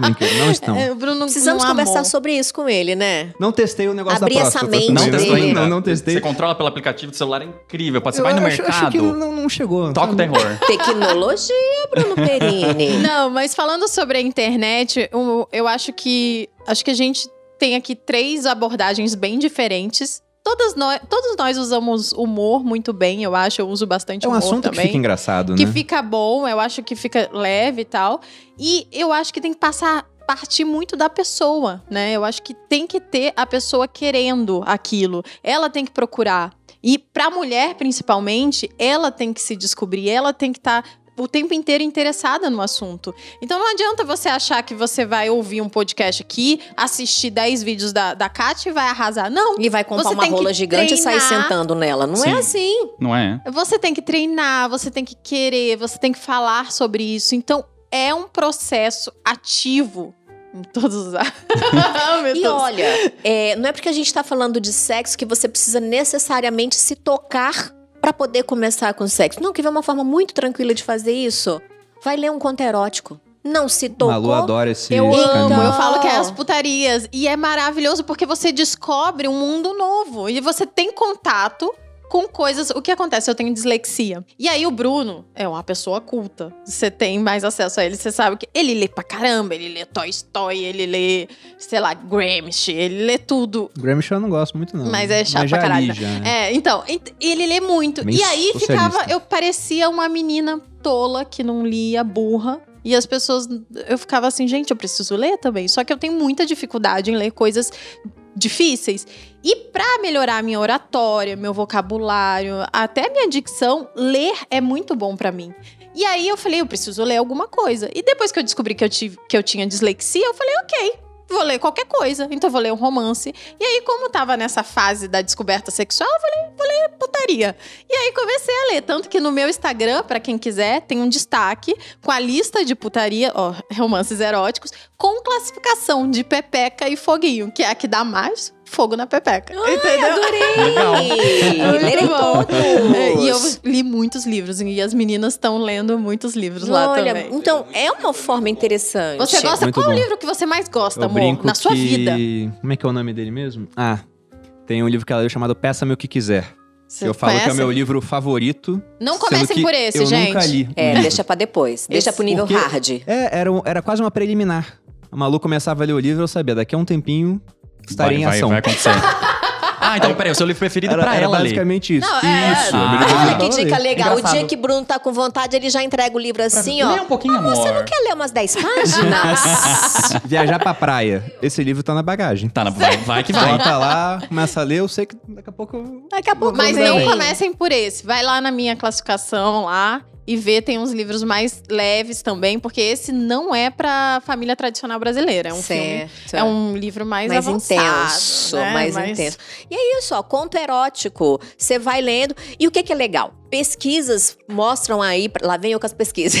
Brincadeira, não estão. É, o Bruno Precisamos não conversar sobre isso com ele, né? Não testei o negócio Abrir da essa próstata. mente também, Não né? testou dele. ainda. Não, não testei. Você controla pelo aplicativo do celular, é incrível. Ser Eu vai no acho, acho mercado. que não, não chegou. Toca o terror. (laughs) Tecnologia, Bruno Perini. (laughs) Não, mas falando sobre a internet, o- eu acho que acho que a gente tem aqui três abordagens bem diferentes. Todas nós, todos nós usamos humor muito bem, eu acho. Eu uso bastante É um humor assunto também. que fica engraçado, que né? fica bom, eu acho que fica leve e tal. E eu acho que tem que passar partir muito da pessoa, né? Eu acho que tem que ter a pessoa querendo aquilo. Ela tem que procurar. E pra mulher, principalmente, ela tem que se descobrir, ela tem que estar o tempo inteiro interessada no assunto. Então não adianta você achar que você vai ouvir um podcast aqui, assistir 10 vídeos da, da Kátia e vai arrasar. Não. E vai comprar Você uma rola gigante e sair treinar. sentando nela. Não Sim. é assim. Não é? Você tem que treinar, você tem que querer, você tem que falar sobre isso. Então, é um processo ativo em todos os. (laughs) E olha, é, não é porque a gente tá falando de sexo que você precisa necessariamente se tocar pra poder começar com sexo. Não, que é uma forma muito tranquila de fazer isso. Vai ler um conto erótico. não se tocou. Malu adora esse, Eu amo, caminho. eu falo que é as Então. putarias. E é maravilhoso porque você descobre um mundo novo. E você tem contato com coisas. O que acontece? Eu tenho dislexia. E aí o Bruno é uma pessoa culta. Você tem mais acesso a ele, você sabe que ele lê pra caramba. Ele lê Toy Story, ele lê, sei lá, Gramsci, ele lê tudo. Gramsci eu não gosto muito, não. Mas é chato já pra caralho, li, já, né? É, então, ent- ele lê muito. E aí socialista. ficava, eu parecia uma menina tola que não lia, burra. E as pessoas, eu ficava assim, gente, eu preciso ler também. Só que eu tenho muita dificuldade em ler coisas difíceis. E pra melhorar minha oratória, meu vocabulário, até minha dicção, ler é muito bom pra mim. E aí eu falei, eu preciso ler alguma coisa. E depois que eu descobri que eu, tive, que eu tinha dislexia, eu falei, ok, vou ler qualquer coisa. Então vou ler um romance. E aí, como tava nessa fase da descoberta sexual, eu falei, vou ler putaria. E aí comecei a ler. Tanto que no meu Instagram, pra quem quiser, tem um destaque com a lista de putaria, ó, romances eróticos, com classificação de pepeca e foguinho, que é a que dá mais fogo na pepeca. entendeu? Legal. Adorei! Lerei todos! E eu li muitos livros, e as meninas estão lendo muitos livros lá Olha, também. então é uma forma interessante. Você gosta? Muito Qual bom. o livro que você mais gosta, Eu amor? Na sua que- vida? Como é que é o nome dele mesmo? Ah, tem um livro que ela leu chamado Peça-me o que quiser. Você eu falo que é o conhece? meu livro favorito. Não comecem por esse, eu gente. nunca li. É, deixa pra depois. Deixa pro nível Porque- hard. É, era, um- era quase uma preliminar. A Malu começava a ler o livro, eu sabia, daqui a um tempinho estarei vai, em vai, ação. vai acontecer. (laughs) ah, então peraí, o seu livro preferido Era, pra era ela ler. basicamente isso. Não, é- Isso. Ah, Olha pra que dica ler. legal. O Engraçado. dia que Bruno tá com vontade, ele já entrega o livro assim, ó. Lê um pouquinho, amor. Você não quer ler umas 10 páginas? (laughs) Viajar pra praia. Esse livro tá na bagagem. Tá, na- vai, vai que vai. Bota lá, começa a ler, eu sei que daqui a pouco. Daqui a pouco Mas não comecem por esse. Vai lá na minha classificação lá e vê, tem uns livros mais leves também, porque esse não é pra família tradicional brasileira. É um filme. Certo. É um livro mais, mais avançado, intenso, né? mais intenso. E é isso, ó, conto erótico. Você vai lendo. E o que, que é legal? Pesquisas mostram aí, lá vem eu com as pesquisas.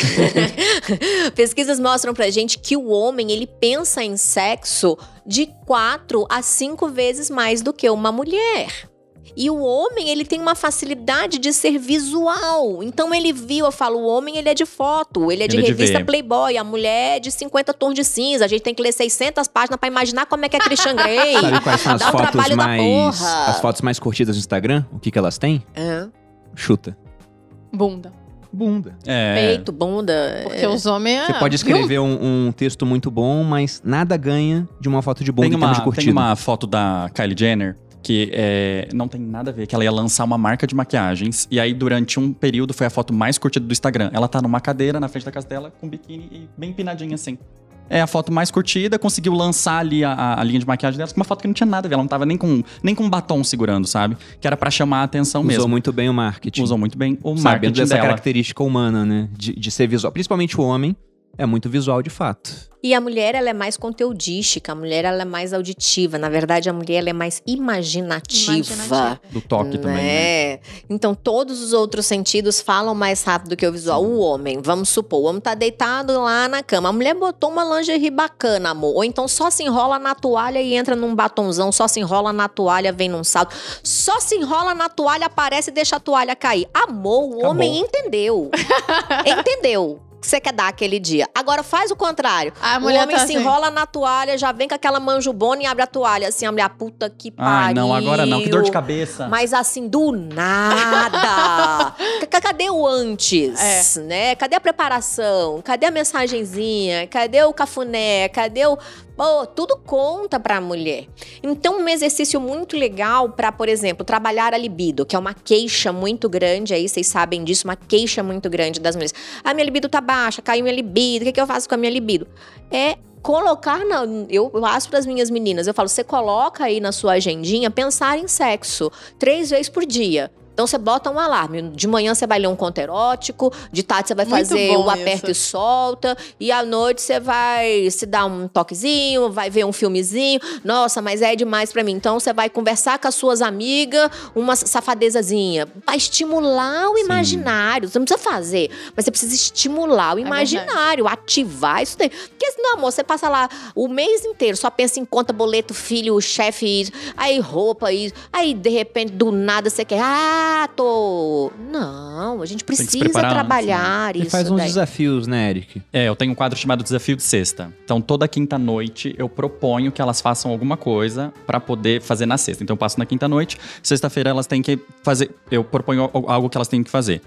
(laughs) Pesquisas mostram pra gente que o homem, ele pensa em sexo de quatro a cinco vezes mais do que uma mulher. E o homem, ele tem uma facilidade de ser visual. Então ele viu, eu falo, o homem ele é de foto, ele é de Ele é de revista ver. Playboy, a mulher é de 50 tons de cinza. A gente tem que ler 600 páginas pra imaginar como é que é Christian Grey. (laughs) Sabe quais são as Dá fotos mais... porra. As fotos mais curtidas no Instagram? O que que elas têm? Hã? Chuta. Bunda. Bunda. É. Peito, bunda. Porque é. os homens. Você pode escrever um, um texto muito bom, mas nada ganha de uma foto de bunda Tem em termos de uma, curtida. tem uma foto da Kylie Jenner que é, não tem nada a ver, que ela ia lançar uma marca de maquiagens. E aí, durante um período, foi a foto mais curtida do Instagram. Ela tá numa cadeira na frente da casa dela, com biquíni e bem empinadinha assim. É a foto mais curtida, conseguiu lançar ali a, a- linha de maquiagem dela com uma foto que não tinha nada a ver. Ela não tava nem com, nem com um batom segurando, sabe? Que era pra chamar a atenção Usou mesmo. muito bem o marketing. Usou muito bem o Sabendo marketing dessa dela. característica humana, né? De, de ser visual. Principalmente o homem é muito visual de fato. E a mulher, ela é mais conteudística, a mulher, ela é mais auditiva. Na verdade, a mulher, ela é mais imaginativa. Imaginativa. Do toque também, né? né? Então, todos os outros sentidos falam mais rápido que o visual. O homem, vamos supor, o homem tá deitado lá na cama. A mulher botou uma lingerie bacana, amor. Ou então só se enrola na toalha e entra num batonzão, só se enrola na toalha, vem num salto. Só se enrola na toalha, aparece e deixa a toalha cair. Amor, o Acabou. homem entendeu. (laughs) entendeu. Que Você quer dar aquele dia. Agora faz o contrário. A O mulher homem tá se assim. enrola na toalha, já vem com aquela manjubona e abre a toalha. Assim, a mulher, puta que pariu. Ai, não, agora não. Que dor de cabeça. Mas assim, do nada. (laughs) Cadê o antes, né? Cadê a preparação? Cadê a mensagenzinha? Cadê o cafuné? Cadê o... Pô, tudo conta pra mulher. Então, um exercício muito legal pra, por exemplo, trabalhar a libido, que é uma queixa muito grande aí, vocês sabem disso, uma queixa muito grande das mulheres. A minha libido tá baixa, caiu minha libido, o que, que eu faço com a minha libido? É colocar na. Eu passo para as minhas meninas, eu falo, você coloca aí na sua agendinha pensar em sexo três vezes por dia. Então você bota um alarme. De manhã você vai ler um conto erótico, de tarde você vai Muito fazer o aperta e isso. solta, e à noite você vai se dar um toquezinho, vai ver um filmezinho. Nossa, mas é demais pra mim. Então você vai conversar com as suas amigas, uma safadezazinha, pra estimular o imaginário. Você não precisa fazer, mas você precisa estimular o É imaginário, ativar isso daí. Porque senão, amor, você passa lá o mês inteiro, só pensa em conta, boleto, filho, chefe, isso, aí roupa, isso. Aí, de repente, do nada, você quer, ah, tô... Não, A gente precisa preparar antes, trabalhar E isso. faz uns daí. desafios, né, Eric? É, eu tenho um quadro chamado Desafio de Sexta. Então, toda quinta-noite eu proponho que elas façam alguma coisa pra poder fazer na sexta. Então, eu passo na quinta-noite, sexta-feira elas têm que fazer. Eu proponho al- algo que elas têm que fazer.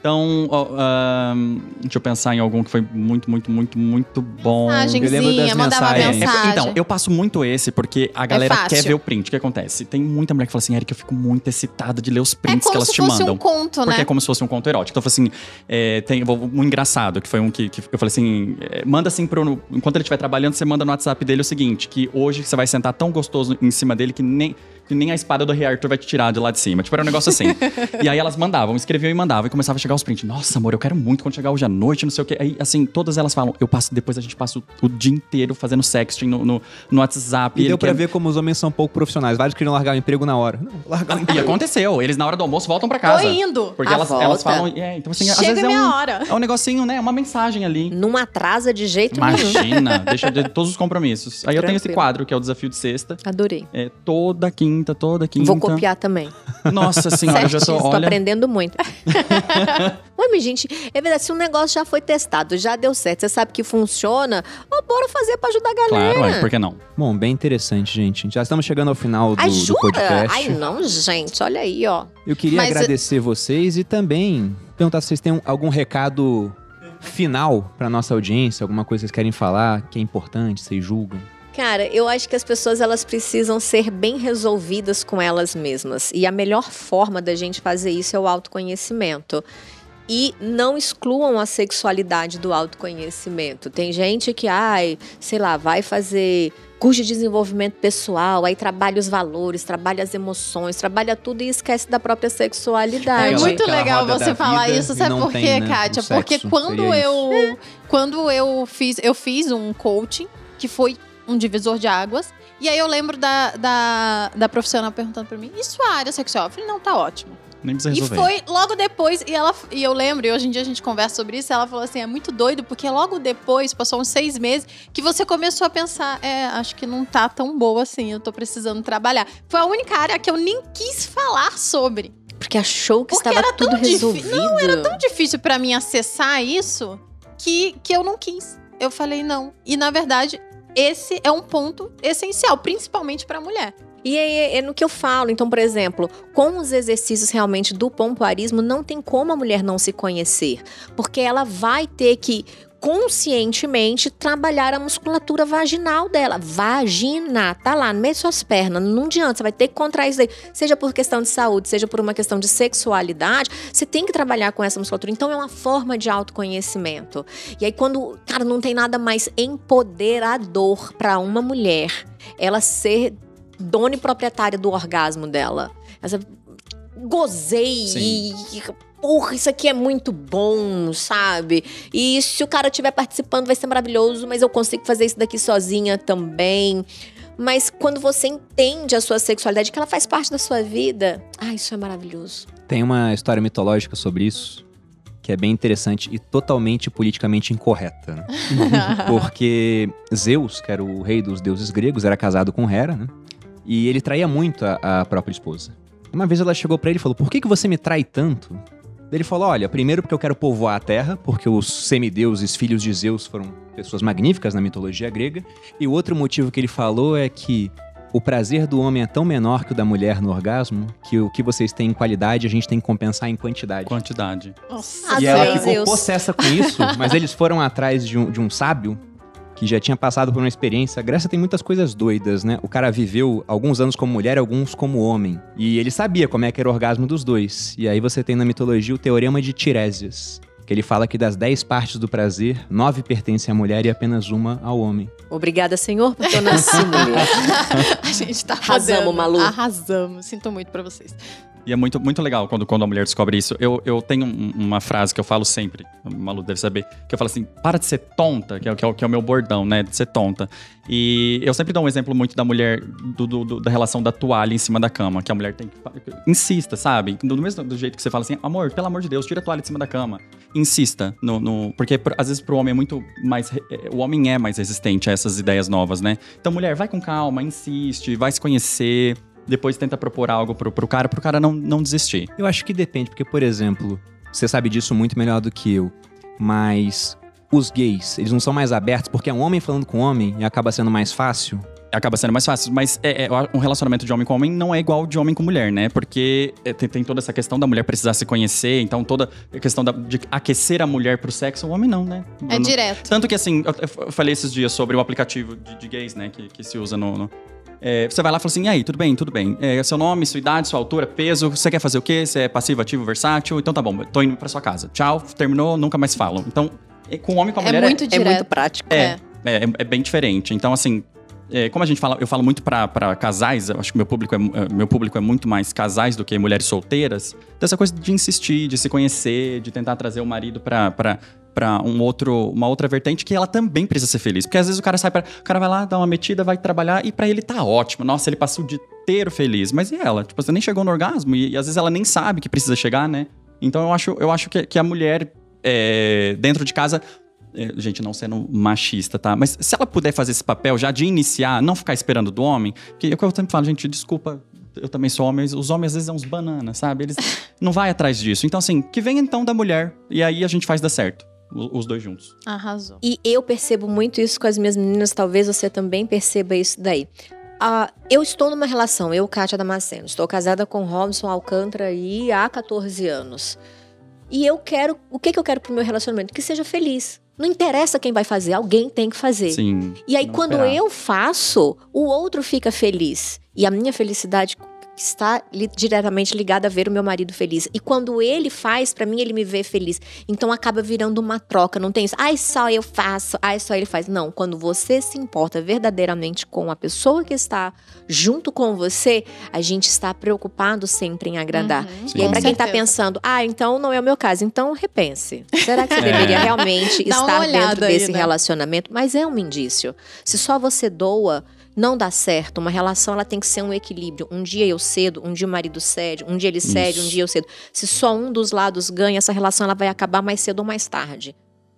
Então, ó, ahn, deixa eu pensar em algum que foi muito, muito, muito, muito bom. Eu lembro das mensagens. É, mensagem. então, eu passo muito esse porque a galera fácil. quer ver o print. O que acontece? Tem muita mulher que fala assim, Eric, eu fico muito excitada de ler os É prints que como elas se te fosse mandam. um conto, Porque né? é como se fosse um conto erótico. Então, eu falei assim, é, tem um engraçado, que foi um que, que eu falei assim, é, manda assim pro... Enquanto ele estiver trabalhando, você manda no WhatsApp dele o seguinte, que hoje você vai sentar tão gostoso em cima dele que nem, que nem a espada do Rei Arthur vai te tirar de lá de cima. Tipo, era um negócio assim. (laughs) e aí elas mandavam, escreviam e mandavam. E começava a chegar os prints. Nossa, amor, eu quero muito quando chegar hoje à noite, não sei o quê. Aí, assim, todas elas falam, eu passo, depois a gente passa o, o dia inteiro fazendo sexting no, no, no WhatsApp. E, deu pra quer- ver como os homens são pouco profissionais. Vários queriam largar o emprego na hora. Não, largar o E emprego. aconteceu. Eles, na hora do almoço, voltam pra casa. Tô indo. Porque elas, elas falam. É, então, assim, às Chega vezes é minha um, hora. é um negocinho, né? Uma mensagem ali. Não atrasa de jeito nenhum. Imagina, deixa de (laughs) todos os compromissos. Aí eu tenho esse Tranquilo. quadro, que é o desafio de sexta. Adorei. É toda quinta, toda quinta. Vou copiar também. Nossa (laughs) senhora, eu já tô. Certíssimo, tô Olha, aprendendo muito. (laughs) (laughs) Minha gente, é verdade, se um negócio já foi testado, já deu certo, você sabe que funciona, ó, bora fazer pra ajudar a galera. claro, é, por que não? Bom, bem interessante, gente. Já estamos chegando ao final do, Ai, do podcast. Ai, não, gente, olha aí, ó. Eu queria Mas, agradecer vocês e também perguntar se vocês têm um- algum recado final pra nossa audiência, alguma coisa que vocês querem falar que é importante, vocês julgam. Cara, eu acho que as pessoas elas precisam ser bem resolvidas com elas mesmas. E a melhor forma da gente fazer isso é o autoconhecimento. E não excluam a sexualidade do autoconhecimento. Tem gente que, ai, sei lá, vai fazer curso de desenvolvimento pessoal, aí trabalha os valores, trabalha as emoções, trabalha tudo e esquece da própria É sexualidade. Aquela- muito aquela legal você falar isso, sabe por tem, quê, né, Kátia? Porque sexo, quando eu quando eu fiz eu fiz um coaching que foi um divisor de águas e aí eu lembro da, da, da profissional perguntando pra mim, e sua área sexual? Eu falei, não, tá ótimo. Nem precisa E resolver. foi logo depois, e ela e eu lembro, e hoje em dia a gente conversa sobre isso, ela falou assim: é muito doido, porque logo depois, passou uns seis meses, que você começou a pensar, é, acho que não tá tão boa assim, eu tô precisando trabalhar. Foi a única área que eu nem quis falar sobre. Porque achou que Porque estava era tão tudo resolvido. Não, era tão difícil pra mim acessar isso que, que eu não quis. Eu falei não. E na verdade, esse é um ponto essencial, principalmente pra mulher. E é, é no que eu falo. Então, por exemplo, com os exercícios realmente do pompoarismo, não tem como a mulher não se conhecer. Porque ela vai ter que conscientemente trabalhar a musculatura vaginal dela. Vagina, tá lá no meio de suas pernas. Não adianta, você vai ter que contrair isso daí. Seja por questão de saúde, seja por uma questão de sexualidade, você tem que trabalhar com essa musculatura. Então é uma forma de autoconhecimento. E aí quando, cara, não tem nada mais empoderador para uma mulher, ela ser dona e proprietária do orgasmo dela. Essa gozei Sim. e porra, isso aqui é muito bom, sabe? E se o cara estiver participando vai ser maravilhoso, mas eu consigo fazer isso daqui sozinha também. Mas quando você entende a sua sexualidade, que ela faz parte da sua vida, ah, isso é maravilhoso. Tem uma história mitológica sobre isso que é bem interessante e totalmente politicamente incorreta. né? (laughs) Porque Zeus, que era o rei dos deuses gregos, era casado com Hera, né? E ele traía muito a, a própria esposa. Uma vez ela chegou pra ele e falou: Por que, que você me trai tanto? Ele falou: Olha, primeiro porque eu quero povoar a terra, porque os semideuses, filhos de Zeus, foram pessoas magníficas na mitologia grega. E o outro motivo que ele falou é que o prazer do homem é tão menor que o da mulher no orgasmo que o que vocês têm em qualidade a gente tem que compensar em quantidade. Quantidade. Nossa, e ela ficou Zeus. possessa com isso, mas eles foram atrás de um, de um sábio que já tinha passado por uma experiência. A Grécia tem muitas coisas doidas, né? O cara viveu alguns anos como mulher, alguns como homem. E ele sabia como é que era o orgasmo dos dois. E aí você tem na mitologia o teorema de Tiresias. Que ele fala que das dez partes do prazer, nove pertencem à mulher e apenas uma ao homem. Obrigada, Senhor, porque eu nasci mulher. (laughs) a gente tá Arrasamos, arrasando. Malu. Arrasamos. Sinto muito pra vocês. E é muito, muito legal quando, quando a mulher descobre isso. Eu, eu tenho um- uma frase que eu falo sempre, o Malu deve saber, que eu falo assim, para de ser tonta, que é, que é, que é o meu bordão, né? De ser tonta. E eu sempre dou um exemplo muito da mulher, do, do- do- da relação da toalha em cima da cama, que a mulher tem que. Insista, sabe? Do mesmo do jeito que você fala assim, amor, pelo amor de Deus, tira a toalha de cima da cama. Insista. No, no- porque por- às vezes pro homem é muito mais. é, O homem é mais resistente a essas ideias novas, né? Então, mulher, vai com calma, insiste, vai se conhecer. Depois tenta propor algo pro, pro cara, pro cara não, não desistir. Eu acho que depende, porque, por exemplo, você sabe disso muito melhor do que eu, mas os gays, eles não são mais abertos porque é um homem falando com homem e acaba sendo mais fácil? Acaba sendo mais fácil, mas é, é, um relacionamento de homem com homem não é igual de homem com mulher, né? Porque é, tem, tem, toda essa questão da mulher precisar se conhecer, então toda a questão da, de aquecer a mulher pro sexo, o homem não, né? É não, direto. Tanto que assim, eu, eu, falei esses dias sobre o aplicativo de, de gays, né? Que, que se usa no, no é, você vai lá e fala assim: e aí, tudo bem, tudo bem. É, seu nome, sua idade, sua altura, peso, você quer fazer o quê? Você é passivo, ativo, versátil? Então tá bom, tô indo pra sua casa. Tchau, terminou, nunca mais falam. Então, é, com o homem e com a é mulher. Muito é, direto. é muito prático. É, é, é, é bem diferente. Então, assim, é, como a gente fala, eu falo muito para casais, acho que meu público, é, é, meu público é muito mais casais do que mulheres solteiras, dessa coisa de insistir, de se conhecer, de tentar trazer o marido para para um outro, uma outra vertente que ela também precisa ser feliz. Porque às vezes o cara sai para, o cara vai lá, dá uma metida, vai trabalhar e para ele tá ótimo. Nossa, ele passou o dia inteiro feliz. Mas e ela? Tipo, você nem chegou no orgasmo e, e às vezes ela nem sabe que precisa chegar, né? Então eu acho, eu acho que, que a mulher é, dentro de casa é, gente, não sendo machista, tá? Mas se ela puder fazer esse papel já de iniciar, não ficar esperando do homem, que é o que eu sempre falo, gente, desculpa, eu também sou homem, os homens às vezes são uns bananas, sabe? Eles (laughs) não vai atrás disso. Então, assim, que venha então da mulher, e aí a gente faz dar certo. Os dois juntos. Arrasou. E eu percebo muito isso com as minhas meninas, talvez você também perceba isso daí. Uh, eu estou numa relação, eu, Kátia Damasceno, estou casada com Robson Alcântara aí há 14 anos. E eu quero, o que, que eu quero pro meu relacionamento? Que seja feliz. Não interessa quem vai fazer, alguém tem que fazer. Sim. E aí, quando esperar. eu faço, o outro fica feliz. E a minha felicidade está li diretamente ligada a ver o meu marido feliz. E quando ele faz, para mim, ele me vê feliz. Então acaba virando uma troca. Não tem isso, ai, só eu faço, ai, só ele faz. Não, quando você se importa verdadeiramente com a pessoa que está junto com você, a gente está preocupado sempre em agradar. Uhum, e aí, pra quem tá certeza. pensando, ah, então não é o meu caso, então repense. Será que você (laughs) deveria realmente estar dentro aí, desse né? relacionamento? Mas é um indício. Se só você doa, não dá certo. Uma relação ela tem que ser um equilíbrio. Um dia eu cedo, um dia o marido cede, um dia ele cede, um Isso. dia eu cedo. Se só um dos lados ganha, essa relação ela vai acabar mais cedo ou mais tarde.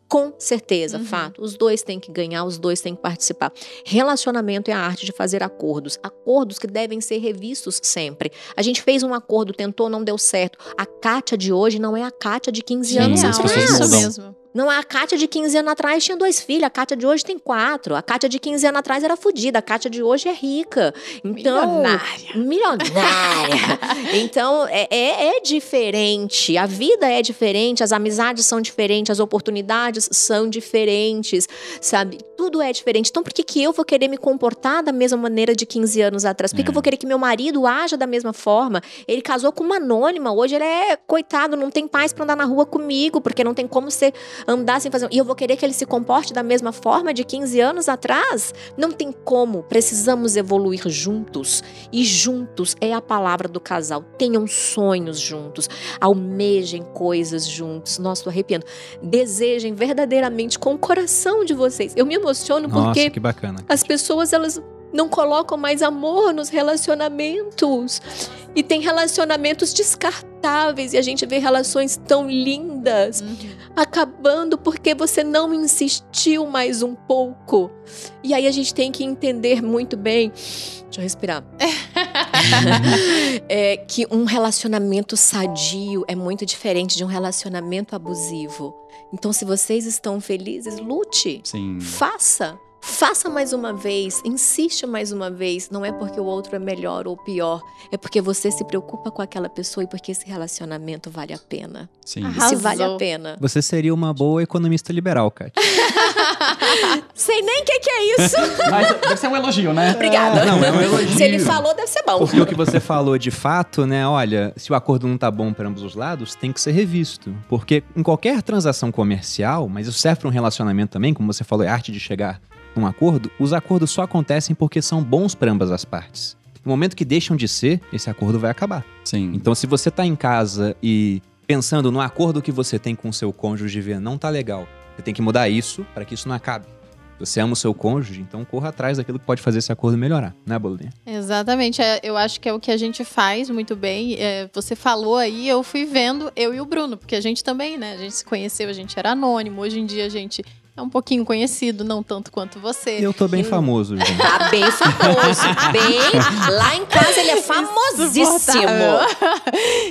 Com certeza, Uhum. fato. Os dois têm que ganhar, os dois têm que participar. Relacionamento é a arte de fazer acordos. Acordos que devem ser revistos sempre. A gente fez um acordo, tentou, não deu certo. A Kátia de hoje não é a Kátia de 15 Sim, anos pessoas é atrás. isso mesmo. Não, a Kátia de 15 anos atrás tinha dois filhos, a Kátia de hoje tem quatro. A Kátia de 15 anos atrás era fodida, a Kátia de hoje é rica. Então, Milionária. milionária. (laughs) então, é, é, é diferente. A vida é diferente, as amizades são diferentes, as oportunidades são diferentes, sabe? Tudo é diferente. Então, por que, que eu vou querer me comportar da mesma maneira de 15 anos atrás? Por que, que eu É. vou querer que meu marido haja da mesma forma? Ele casou com uma anônima, hoje ele é coitado, não tem paz pra andar na rua comigo, porque não tem como ser andar sem fazer. E eu vou querer que ele se comporte da mesma forma de 15 anos atrás? Não tem como. Precisamos evoluir juntos. E juntos é a palavra do casal. Tenham sonhos juntos. Almejem coisas juntos. Nossa, tô arrepiando. Desejem verdadeiramente com o coração de vocês. Eu me emociono Nossa, porque que bacana. as pessoas elas não colocam mais amor nos relacionamentos. E tem relacionamentos descartáveis e a gente vê relações tão lindas Uhum. acabando porque você não insistiu mais um pouco. E aí a gente tem que entender muito bem. Deixa eu respirar. (laughs) é que um relacionamento sadio é muito diferente de um relacionamento abusivo. Então, se vocês estão felizes, lute. Sim. Faça. Faça mais uma vez, insiste mais uma vez. Não é porque o outro é melhor ou pior, é porque você se preocupa com aquela pessoa e porque esse relacionamento vale a pena. Sim. Arrasou. Se vale a pena. Você seria uma boa economista liberal, Kátia. (laughs) Sei nem o que, que é isso. (laughs) Mas deve ser um elogio, né? Obrigada. Não, é um elogio. Se ele falou, deve ser bom. Porque o que você falou de fato, né? Olha, se o acordo não tá bom para ambos os lados, tem que ser revisto. Porque em qualquer transação comercial, mas isso serve para um relacionamento também, como você falou, é arte de chegar num acordo, os acordos só acontecem porque são bons para ambas as partes. No momento que deixam de ser, esse acordo vai acabar. Sim. Então, se você tá em casa e pensando no acordo que você tem com o seu cônjuge de ver não tá legal, você tem que mudar isso para que isso não acabe. Você ama o seu cônjuge, então corra atrás daquilo que pode fazer esse acordo melhorar, né, Bololinha? Exatamente, é, eu acho que é o que a gente faz muito bem. É, você falou aí, eu fui vendo, eu e o Bruno, porque a gente também, né? A gente se conheceu, a gente era anônimo. Hoje em dia a gente é um pouquinho conhecido, não tanto quanto você. Eu tô bem Que- famoso, gente. Tá bem famoso. bem. Lá em casa ele é famosíssimo. Insuportável.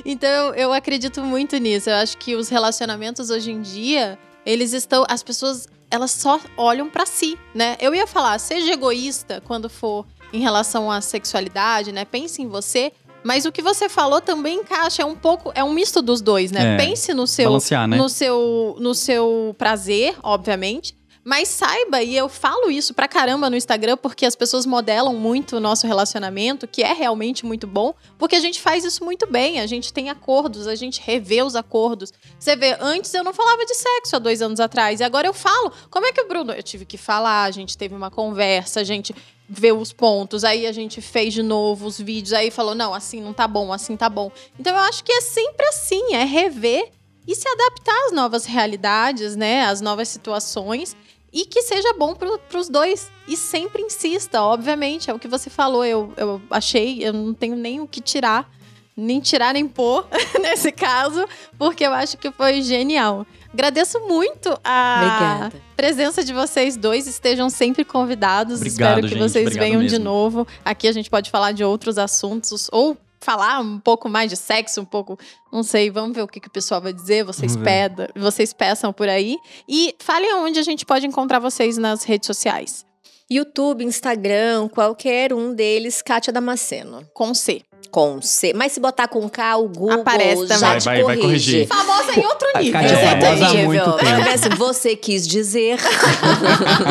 então eu, eu acredito muito nisso. Eu acho que os relacionamentos hoje em dia, eles estão. As pessoas, elas só olham pra si, né? Eu ia falar, seja egoísta quando for em relação à sexualidade, né? Pense em você. Mas o que você falou também encaixa, é um pouco, é um misto dos dois, né? É. Pense no seu, né? no seu, no seu prazer, obviamente. Mas saiba, e eu falo isso pra caramba no Instagram, porque as pessoas modelam muito o nosso relacionamento, que é realmente muito bom, porque a gente faz isso muito bem. A gente tem acordos, a gente revê os acordos. Você vê, antes eu não falava de sexo há dois anos atrás, e agora eu falo. Como é que o Bruno. Eu tive que falar, a gente teve uma conversa, a gente vê os pontos, aí a gente fez de novo os vídeos, aí falou: não, assim não tá bom, assim tá bom. Então eu acho que é sempre assim, é rever e se adaptar às novas realidades, né? Às novas situações. E que seja bom para os dois. E sempre insista, obviamente. É o que você falou. Eu, eu achei, eu não tenho nem o que tirar. Nem tirar, nem pôr (laughs) nesse caso. Porque eu acho que foi genial. Agradeço muito a Obrigada. presença de vocês dois. Estejam sempre convidados. Obrigado, Espero que gente. vocês venham de mesmo. novo. Aqui a gente pode falar de outros assuntos. Ou falar um pouco mais de sexo, um pouco. Não sei, vamos ver o que, que o pessoal vai dizer. Vocês, peda, vocês peçam por aí. E falem onde a gente pode encontrar vocês nas redes sociais. YouTube, Instagram, qualquer um deles, Kátia Damasceno. Com C. Com C. Mas se botar com K, o Google Aparece já também. te Vai- vai- vai corrige. corrigir. Famosa em outro nível. Kátia é famosa há muito Nível. tempo. Você quis dizer. (laughs)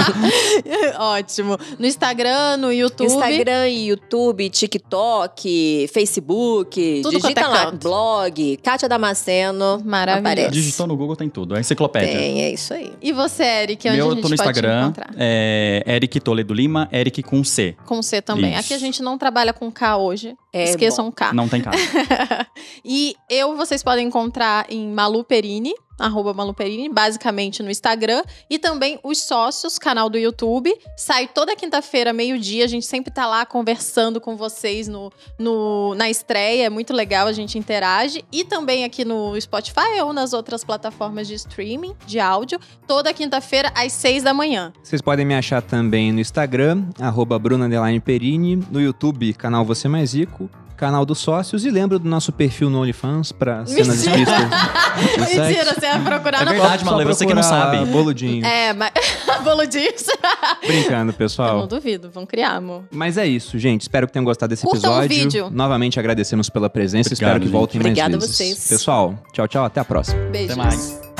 Ótimo. No Instagram, no YouTube. Instagram, YouTube, TikTok, Facebook. Tudo digita é lá, canto. blog, Kátia Damasceno. Maravilhoso. Aparece. Digitou no Google tem tudo. É enciclopédia. Tem, é isso aí. E você, Eric, onde Meu, a eu gente tô no Instagram. É Eric Toledo Lima, Eric com C. Com C também. Isso. Aqui a gente não trabalha com K hoje. É Esqueçam o K. Não tem cara. (laughs) e eu vocês podem encontrar em Malu Perini, arroba Malu Perini, basicamente no Instagram. E também os sócios, canal do YouTube. Sai toda quinta-feira, meio-dia. A gente sempre tá lá conversando com vocês no, no, na estreia. É muito legal, a gente interage. E também aqui no Spotify ou nas outras plataformas de streaming, de áudio. Toda quinta-feira, às seis da manhã. Vocês podem me achar também no Instagram, arroba Bruna Perini, no YouTube, canal Você Mais Rico, canal dos sócios, e lembra do nosso perfil no OnlyFans para cenas (laughs) Mentira. explícitas. de sexo. Mentira, você vai procurar É no verdade, Malu, é você que não sabe. Boludinho. É, mas. (laughs) Boludinho. (laughs) Brincando, Eu pessoal. não duvido, vão criar, amor. Mas é isso, gente. Espero que tenham gostado desse Curtam o episódio. vídeo. Novamente agradecemos pela presença. Obrigado, Espero que gente. voltem Obrigada a mais vezes. vocês. Pessoal, tchau, tchau. Até a próxima. Beijos. Até mais.